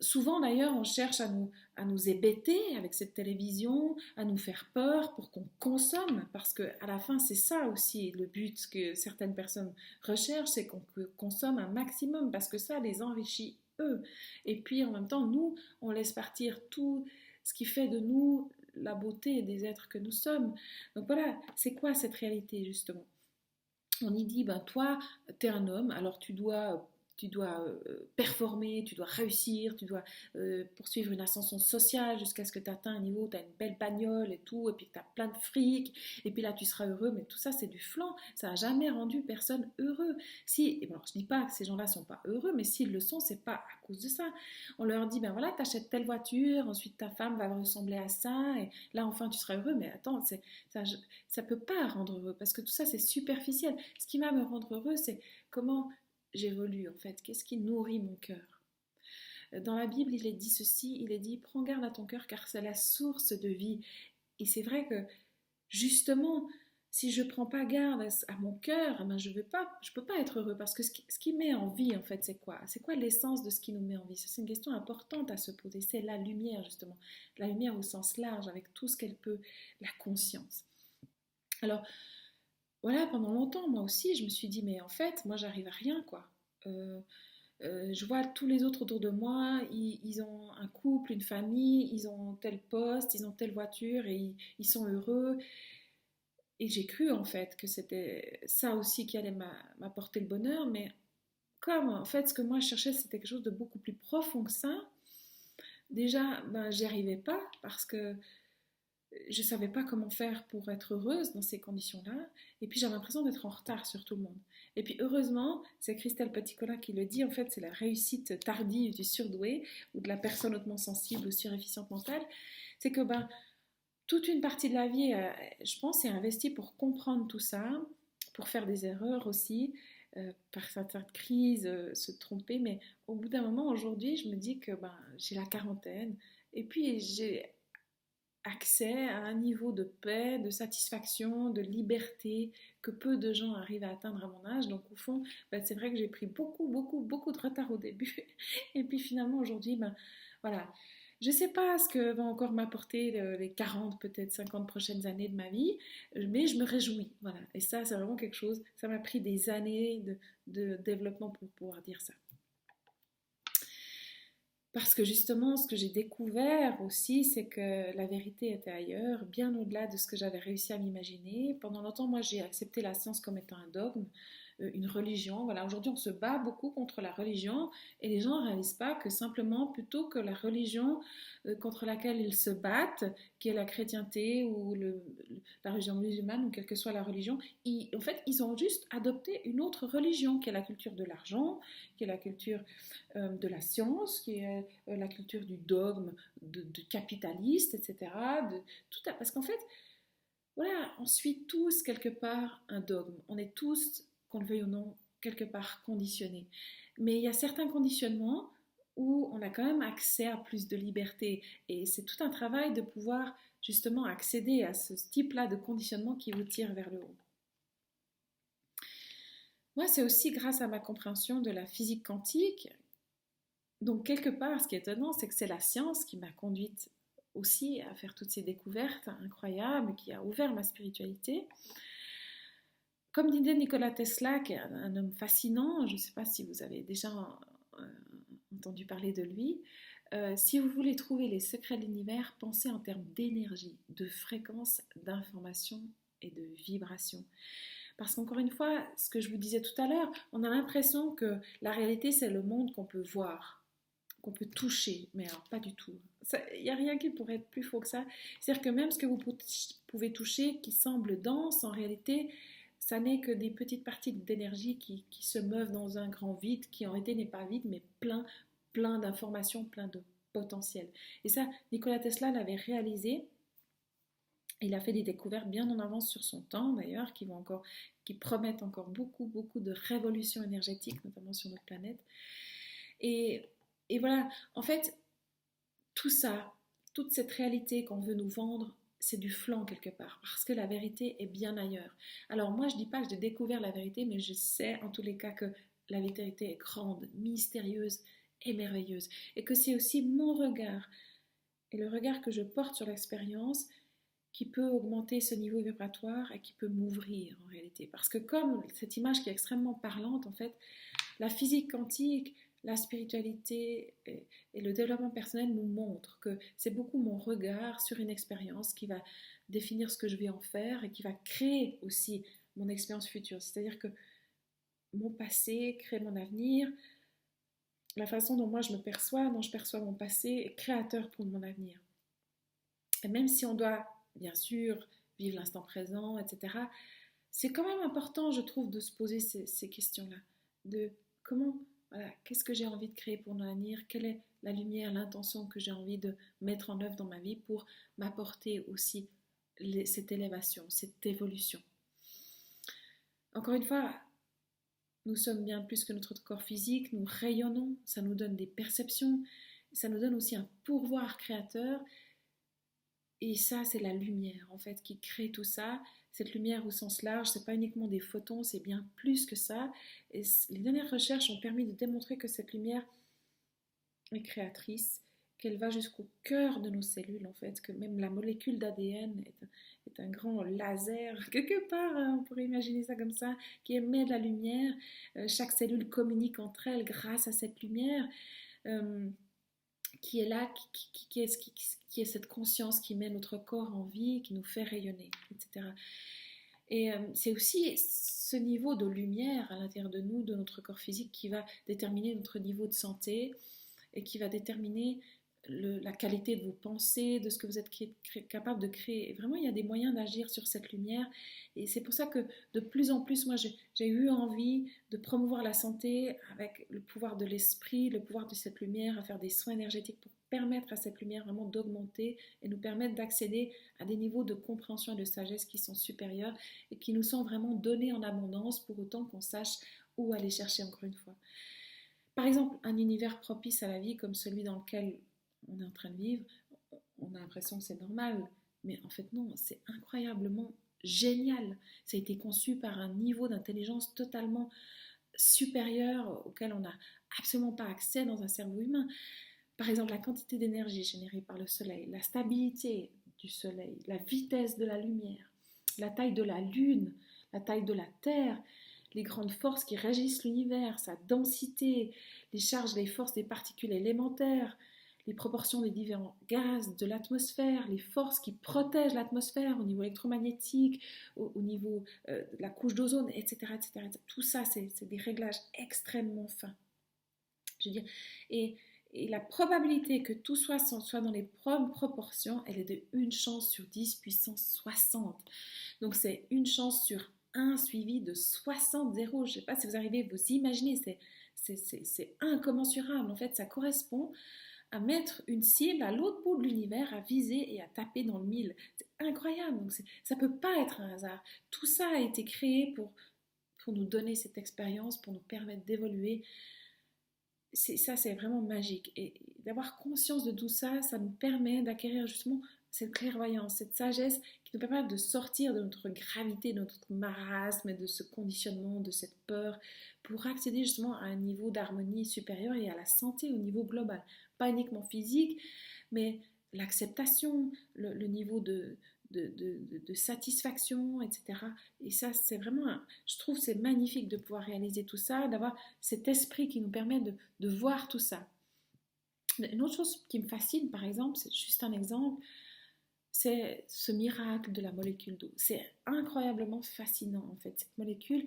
Souvent d'ailleurs, on cherche à nous, à nous hébéter avec cette télévision, à nous faire peur pour qu'on consomme, parce que à la fin, c'est ça aussi le but que certaines personnes recherchent, c'est qu'on consomme un maximum, parce que ça les enrichit eux. Et puis en même temps, nous, on laisse partir tout ce qui fait de nous la beauté des êtres que nous sommes. Donc voilà, c'est quoi cette réalité justement? On y dit, ben toi, tu es un homme, alors tu dois tu dois euh, performer, tu dois réussir, tu dois euh, poursuivre une ascension sociale jusqu'à ce que tu atteins un niveau, tu as une belle bagnole et tout, et puis tu as plein de fric, et puis là tu seras heureux, mais tout ça c'est du flanc, ça n'a jamais rendu personne heureux. Si, bon, je dis pas que ces gens-là sont pas heureux, mais s'ils le sont, c'est pas à cause de ça. On leur dit, ben voilà, tu achètes telle voiture, ensuite ta femme va ressembler à ça, et là enfin tu seras heureux, mais attends, ça, ça peut pas rendre heureux, parce que tout ça c'est superficiel. Ce qui va me rendre heureux, c'est comment j'évolue en fait Qu'est-ce qui nourrit mon cœur? Dans la Bible, il est dit ceci, il est dit prends garde à ton cœur car c'est la source de vie. Et c'est vrai que justement, si je prends pas garde à mon cœur, ben je ne pas, je peux pas être heureux parce que ce qui, met en vie en fait, c'est quoi? C'est quoi l'essence de ce qui nous met en vie? C'est une question importante à se poser. C'est la lumière justement, la lumière au sens large, avec tout ce qu'elle peut, la conscience. Alors, voilà, pendant longtemps, moi aussi, je me suis dit, mais en fait, moi, j'arrive à rien, quoi. Euh, euh, je vois tous les autres autour de moi, ils, ont un couple, une famille, ils ont tel poste, ils ont telle voiture et ils, sont heureux. Et j'ai cru en fait que c'était ça aussi qui allait m'apporter le bonheur, mais comme en fait ce que moi je cherchais c'était quelque chose de beaucoup plus profond que ça, déjà ben, j'y arrivais pas parce que je ne savais pas comment faire pour être heureuse dans ces conditions-là. Et puis j'avais l'impression d'être en retard sur tout le monde. Et puis heureusement, c'est Christelle Peticola qui le dit, en fait c'est la réussite tardive du surdoué ou de la personne hautement sensible ou surefficiente mentale. C'est que ben, toute une partie de la vie, euh, je pense, est investie pour comprendre tout ça, pour faire des erreurs aussi, euh, par certaines crises, euh, se tromper. Mais au bout d'un moment, aujourd'hui, je me dis que ben, j'ai la quarantaine. Et puis j'ai accès à un niveau de paix, de satisfaction, de liberté que peu de gens arrivent à atteindre à mon âge. Donc au fond, ben, c'est vrai que j'ai pris beaucoup, beaucoup, beaucoup de retard au début. [laughs] Et puis finalement aujourd'hui, ben, voilà. Je ne sais pas ce que va encore m'apporter les 40, peut-être 50 prochaines années de ma vie, mais je me réjouis. Voilà. Et ça, c'est vraiment quelque chose, ça m'a pris des années de développement pour pouvoir dire ça. Parce que justement, ce que j'ai découvert aussi, c'est que la vérité était ailleurs, bien au-delà de ce que j'avais réussi à m'imaginer. Pendant longtemps, moi, j'ai accepté la science comme étant un dogme. Euh, une religion. Voilà, aujourd'hui on se bat beaucoup contre la religion et les gens ne réalisent pas que simplement plutôt que la religion euh, contre laquelle ils se battent, qui est la chrétienté ou la religion musulmane ou quelle que soit la religion, ils, en fait ils ont juste adopté une autre religion qui est la culture de l'argent, qui est la culture euh, de la science, qui est la culture du dogme, de, capitaliste, etc. De, tout parce qu'en fait, voilà, on suit tous quelque part un dogme. On est tous qu'on le veuille ou non, quelque part conditionné. Mais il y a certains conditionnements où on a quand même accès à plus de liberté. Et c'est tout un travail de pouvoir justement accéder à ce type-là de conditionnement qui vous tire vers le haut. Moi, c'est aussi grâce à ma compréhension de la physique quantique. Donc, quelque part, ce qui est étonnant, c'est que c'est la science qui m'a conduite aussi à faire toutes ces découvertes incroyables, qui a ouvert ma spiritualité. Comme disait Nikola Tesla, qui est un, homme fascinant, je ne sais pas si vous avez déjà euh, entendu parler de lui, euh, si vous voulez trouver les secrets de l'univers, pensez en termes d'énergie, de fréquence, d'information et de vibration. Parce qu'encore une fois, ce que je vous disais tout à l'heure, on a l'impression que la réalité, c'est le monde qu'on peut voir, qu'on peut toucher, mais alors pas du tout. Il n'y a rien qui pourrait être plus faux que ça. C'est-à-dire que même ce que vous pouvez toucher qui semble dense, en réalité, ça n'est que des petites parties d'énergie qui, se meuvent dans un grand vide, qui en réalité n'est pas vide, mais plein, plein d'informations, plein de potentiel. Et ça, Nikola Tesla l'avait réalisé. Il a fait des découvertes bien en avance sur son temps, d'ailleurs, qui vont encore, qui promettent encore beaucoup, beaucoup de révolutions énergétiques, notamment sur notre planète. Et, et voilà, en fait, tout ça, toute cette réalité qu'on veut nous vendre, c'est du flanc quelque part, parce que la vérité est bien ailleurs. Alors moi, je dis pas que j'ai découvert la vérité, mais je sais en tous les cas que la vérité est grande, mystérieuse et merveilleuse, et que c'est aussi mon regard et le regard que je porte sur l'expérience qui peut augmenter ce niveau vibratoire et qui peut m'ouvrir en réalité. Parce que comme cette image qui est extrêmement parlante, en fait, la physique quantique, la spiritualité et, le développement personnel nous montrent que c'est beaucoup mon regard sur une expérience qui va définir ce que je vais en faire et qui va créer aussi mon expérience future. C'est-à-dire que mon passé crée mon avenir, la façon dont moi je me perçois, dont je perçois mon passé, est créateur pour mon avenir. Et même si on doit, bien sûr, vivre l'instant présent, etc., c'est quand même important, je trouve, de se poser ces, questions-là. De comment, qu'est-ce que j'ai envie de créer pour mon avenir? Quelle est la lumière, l'intention que j'ai envie de mettre en œuvre dans ma vie pour m'apporter aussi cette élévation, cette évolution? Encore une fois, nous sommes bien plus que notre corps physique, nous rayonnons, ça nous donne des perceptions, ça nous donne aussi un pouvoir créateur. Et ça, c'est la lumière, en fait, qui crée tout ça. Cette lumière au sens large, c'est pas uniquement des photons, c'est bien plus que ça. Et les dernières recherches ont permis de démontrer que cette lumière est créatrice, qu'elle va jusqu'au cœur de nos cellules, en fait, que même la molécule d'ADN est, un grand laser, [laughs] quelque part, hein, on pourrait imaginer ça comme ça, qui émet de la lumière. Euh, chaque cellule communique entre elles grâce à cette lumière euh, qui est là, qui, est, cette conscience qui met notre corps en vie, qui nous fait rayonner, etc. Et euh, c'est aussi ce niveau de lumière à l'intérieur de nous, de notre corps physique, qui va déterminer notre niveau de santé et qui va déterminer la qualité de vos pensées, de ce que vous êtes capable de créer. vraiment, il y a des moyens d'agir sur cette lumière. Et c'est pour ça que de plus en plus, moi, j'ai eu envie de promouvoir la santé avec le pouvoir de l'esprit, le pouvoir de cette lumière, à faire des soins énergétiques pour permettre à cette lumière vraiment d'augmenter et nous permettre d'accéder à des niveaux de compréhension et de sagesse qui sont supérieurs et qui nous sont vraiment donnés en abondance pour autant qu'on sache où aller chercher encore une fois. Par exemple, un univers propice à la vie comme celui dans lequel on est en train de vivre, on a l'impression que c'est normal, mais en fait non, c'est incroyablement génial. Ça a été conçu par un niveau d'intelligence totalement supérieur auquel on n'a absolument pas accès dans un cerveau humain. Par exemple, la quantité d'énergie générée par le Soleil, la stabilité du Soleil, la vitesse de la lumière, la taille de la Lune, la taille de la Terre, les grandes forces qui régissent l'univers, sa densité, les charges, les forces des particules élémentaires, les proportions des différents gaz de l'atmosphère, les forces qui protègent l'atmosphère au niveau électromagnétique, au, niveau euh, de la couche d'ozone, etc., etc., Tout ça, c'est des réglages extrêmement fins. Je veux dire, et, la probabilité que tout soit, dans les bonnes proportions, elle est de une chance sur 10 puissance 60. Donc c'est une chance sur 1 suivi de 60 zéros. Je ne sais pas si vous arrivez vous imaginer, c'est incommensurable. En fait, ça correspond à mettre une cible à l'autre bout de l'univers, à viser et à taper dans le mille. C'est incroyable, donc ça peut pas être un hasard. Tout ça a été créé pour, pour nous donner cette expérience, pour nous permettre d'évoluer. Ça, c'est vraiment magique. Et d'avoir conscience de tout ça, ça nous permet d'acquérir justement cette clairvoyance, cette sagesse qui nous permet de sortir de notre gravité, de notre marasme, de ce conditionnement, de cette peur, pour accéder justement à un niveau d'harmonie supérieur et à la santé au niveau global. Pas uniquement physique, mais l'acceptation, le, niveau de, de, satisfaction, etc. Et ça, c'est vraiment, je trouve, c'est magnifique de pouvoir réaliser tout ça, d'avoir cet esprit qui nous permet de, voir tout ça. Une autre chose qui me fascine, par exemple, c'est juste un exemple, c'est ce miracle de la molécule d'eau. C'est incroyablement fascinant, en fait, cette molécule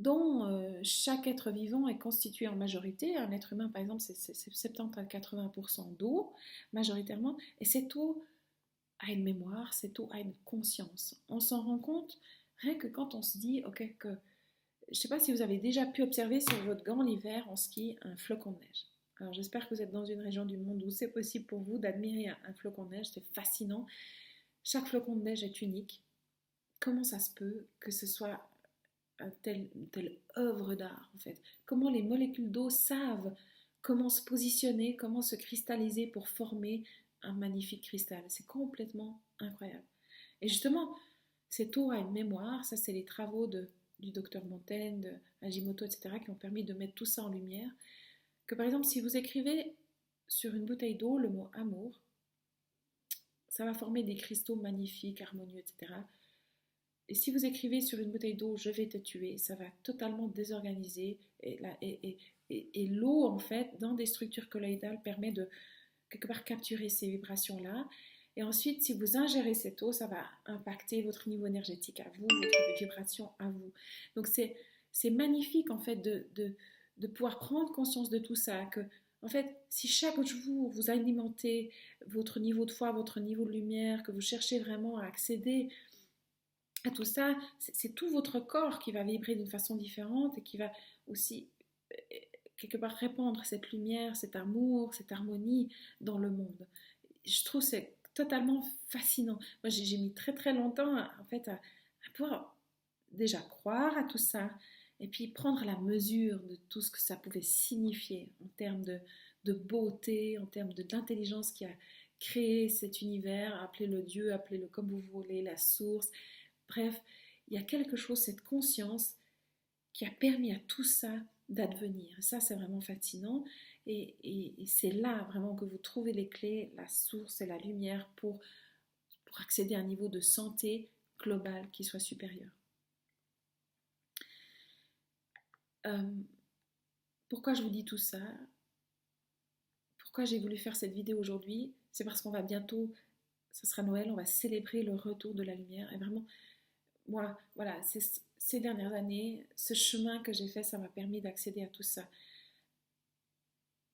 dont euh, chaque être vivant est constitué en majorité. Un être humain, par exemple, c'est 70 à 80% d'eau, majoritairement, et cette eau a une mémoire, cette eau a une conscience. On s'en rend compte rien que quand on se dit, ok, que je ne sais pas si vous avez déjà pu observer sur votre gant l'hiver en ski un flocon de neige. Alors j'espère que vous êtes dans une région du monde où c'est possible pour vous d'admirer un flocon de neige, c'est fascinant. Chaque flocon de neige est unique. Comment ça se peut que ce soit telle, telle œuvre d'art en fait. Comment les molécules d'eau savent comment se positionner, comment se cristalliser pour former un magnifique cristal. C'est complètement incroyable. Et justement, cette eau a une mémoire, ça c'est les travaux de, du docteur Montaigne, de Hajimoto, etc., qui ont permis de mettre tout ça en lumière. Que par exemple, si vous écrivez sur une bouteille d'eau le mot amour, ça va former des cristaux magnifiques, harmonieux, etc. Et si vous écrivez sur une bouteille d'eau je vais te tuer, ça va totalement désorganiser. Et, l'eau, en fait, dans des structures colloïdales, permet de quelque part capturer ces vibrations-là. Et ensuite, si vous ingérez cette eau, ça va impacter votre niveau énergétique à vous, votre vibration à vous. Donc c'est magnifique en fait de, de pouvoir prendre conscience de tout ça, que en fait, si chaque jour vous alimentez votre niveau de foi, votre niveau de lumière, que vous cherchez vraiment à accéder à tout ça, c'est tout votre corps qui va vibrer d'une façon différente et qui va aussi euh, quelque part répandre cette lumière, cet amour, cette harmonie dans le monde. Je trouve c'est totalement fascinant. Moi, j'ai mis très très longtemps en fait à, pouvoir déjà croire à tout ça et puis prendre la mesure de tout ce que ça pouvait signifier en termes de, de beauté, en termes d'intelligence qui a créé cet univers, appelez-le Dieu, appelez-le comme vous voulez, la source. Bref, il y a quelque chose, cette conscience qui a permis à tout ça d'advenir. Ça, c'est vraiment fascinant. Et, c'est là vraiment que vous trouvez les clés, la source et la lumière pour, accéder à un niveau de santé global qui soit supérieur. Euh, pourquoi je vous dis tout ça? Pourquoi j'ai voulu faire cette vidéo aujourd'hui? C'est parce qu'on va bientôt, ce sera Noël, on va célébrer le retour de la lumière. Et vraiment, moi, voilà, ces dernières années, ce chemin que j'ai fait, ça m'a permis d'accéder à tout ça.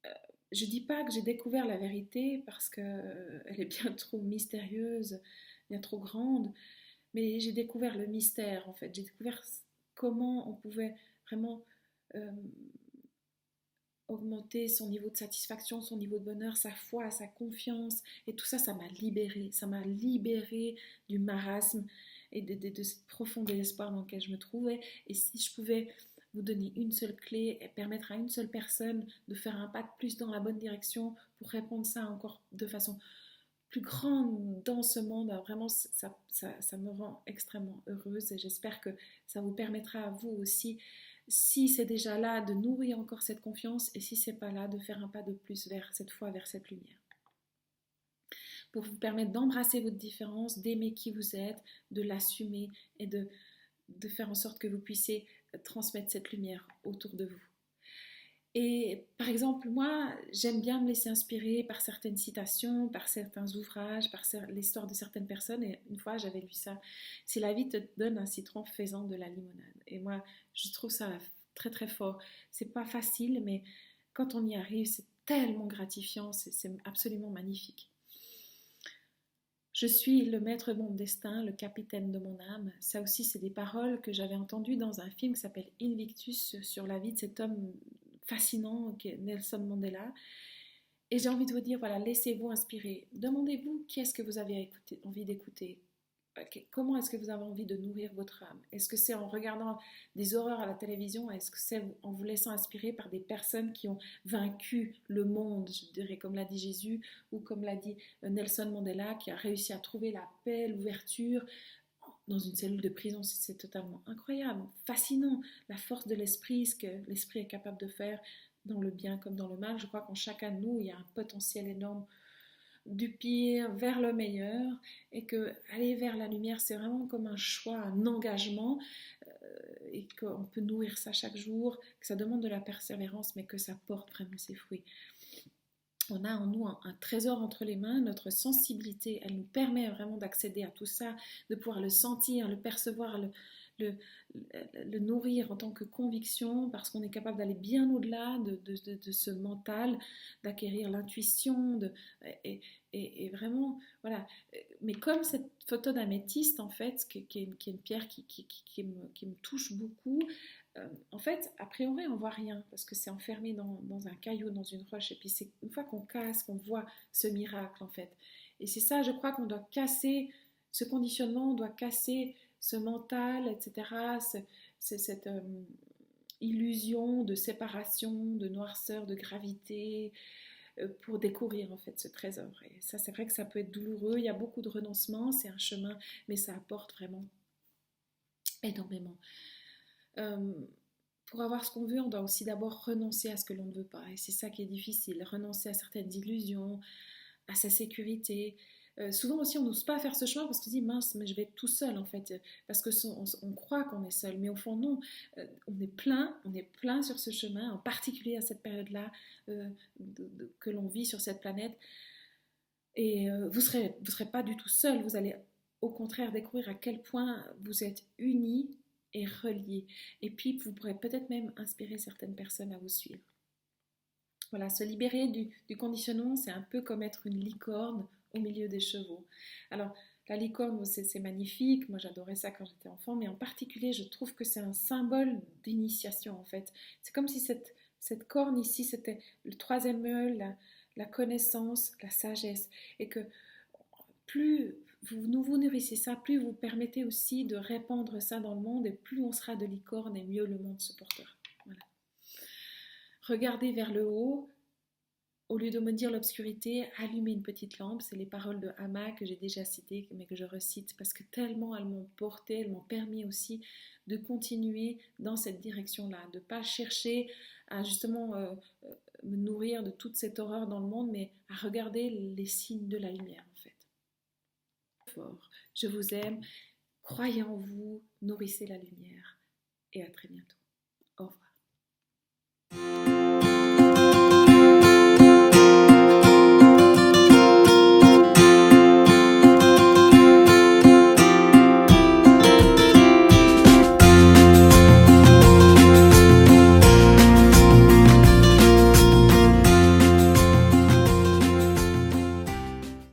Euh, je dis pas que j'ai découvert la vérité parce qu'elle euh, est bien [laughs] trop mystérieuse, bien trop grande, mais j'ai découvert le mystère en fait. J'ai découvert comment on pouvait vraiment euh, augmenter son niveau de satisfaction, son niveau de bonheur, sa foi, sa confiance. Et tout ça, ça m'a libéré. Ça m'a libéré du marasme et de, de, ce profond désespoir dans lequel je me trouvais. Et si je pouvais vous donner une seule clé et permettre à une seule personne de faire un pas de plus dans la bonne direction pour répondre ça encore de façon plus grande dans ce monde, ben vraiment ça, ça, ça me rend extrêmement heureuse et j'espère que ça vous permettra à vous aussi, si c'est déjà là, de nourrir encore cette confiance et si c'est pas là, de faire un pas de plus vers cette foi, vers cette lumière pour vous permettre d'embrasser votre différence, d'aimer qui vous êtes, de l'assumer et de, de faire en sorte que vous puissiez transmettre cette lumière autour de vous. Et par exemple, moi, j'aime bien me laisser inspirer par certaines citations, par certains ouvrages, par l'histoire de certaines personnes. Et une fois, j'avais lu ça. Si la vie te donne un citron, faisant de la limonade. Et moi, je trouve ça très très fort. C'est pas facile, mais quand on y arrive, c'est tellement gratifiant, c'est absolument magnifique. Je suis le maître de mon destin, le capitaine de mon âme. Ça aussi, c'est des paroles que j'avais entendues dans un film qui s'appelle Invictus sur la vie de cet homme fascinant Nelson Mandela. Et j'ai envie de vous dire, voilà, laissez-vous inspirer. Demandez-vous qui est-ce que vous avez envie d'écouter? Comment est-ce que vous avez envie de nourrir votre âme? Est-ce que c'est en regardant des horreurs à la télévision? Est-ce que c'est en vous laissant inspirer par des personnes qui ont vaincu le monde, je dirais, comme l'a dit Jésus, ou comme l'a dit euh, Nelson Mandela, qui a réussi à trouver la paix, l'ouverture dans une cellule de prison? C'est totalement incroyable, fascinant, la force de l'esprit, ce que l'esprit est capable de faire dans le bien comme dans le mal. Je crois qu'en chacun de nous, il y a un potentiel énorme du pire vers le meilleur et que aller vers la lumière c'est vraiment comme un choix, un engagement euh, et qu'on peut nourrir ça chaque jour, que ça demande de la persévérance mais que ça porte vraiment ses fruits. On a en nous un, un trésor entre les mains, notre sensibilité, elle nous permet vraiment d'accéder à tout ça, de pouvoir le sentir, le percevoir, le, le, nourrir en tant que conviction parce qu'on est capable d'aller bien au-delà de, de, ce mental, d'acquérir l'intuition et, et, vraiment, voilà. Mais comme cette photo d'améthyste, en fait, qui, est, une pierre qui, qui, me, touche beaucoup, euh, en fait, a priori, on voit rien parce que c'est enfermé dans, dans, un caillou, dans une roche. Et puis, c'est une fois qu'on casse, qu'on voit ce miracle, en fait. Et c'est ça, je crois qu'on doit casser ce conditionnement, on doit casser ce mental, etc., c'est cette euh, illusion de séparation, de noirceur, de gravité, euh, pour découvrir en fait ce trésor. Et ça, c'est vrai que ça peut être douloureux, il y a beaucoup de renoncements, c'est un chemin, mais ça apporte vraiment énormément. Euh, pour avoir ce qu'on veut, on doit aussi d'abord renoncer à ce que l'on ne veut pas. Et c'est ça qui est difficile, renoncer à certaines illusions, à sa sécurité, euh, souvent aussi, on n'ose pas faire ce chemin parce qu'on se dit mince, mais je vais tout seul en fait, parce que on, croit qu'on est seul, mais au fond non, euh, on est plein, on est plein sur ce chemin, en particulier à cette période-là euh, que l'on vit sur cette planète. Et vous serez, vous serez pas du tout seul, vous allez au contraire découvrir à quel point vous êtes unis et relier. Et puis, vous pourrez peut-être même inspirer certaines personnes à vous suivre. Voilà, se libérer du, du conditionnement, c'est un peu comme être une licorne au milieu des chevaux. Alors, la licorne, c'est magnifique, moi j'adorais ça quand j'étais enfant, mais en particulier, je trouve que c'est un symbole d'initiation en fait. C'est comme si cette, cette corne ici, c'était le troisième œil, la, connaissance, la sagesse, et que plus vous nourrissez ça, plus vous permettez aussi de répandre ça dans le monde, et plus on sera de licorne, et mieux le monde se portera. Regardez vers le haut, au lieu de me dire l'obscurité, allumez une petite lampe. C'est les paroles de Hama que j'ai déjà citées, mais que je recite parce que tellement elles m'ont porté, elles m'ont permis aussi de continuer dans cette direction-là, de ne pas chercher à justement euh, euh, me nourrir de toute cette horreur dans le monde, mais à regarder les signes de la lumière en fait. Je vous aime, croyez en vous, nourrissez la lumière et à très bientôt. Au revoir.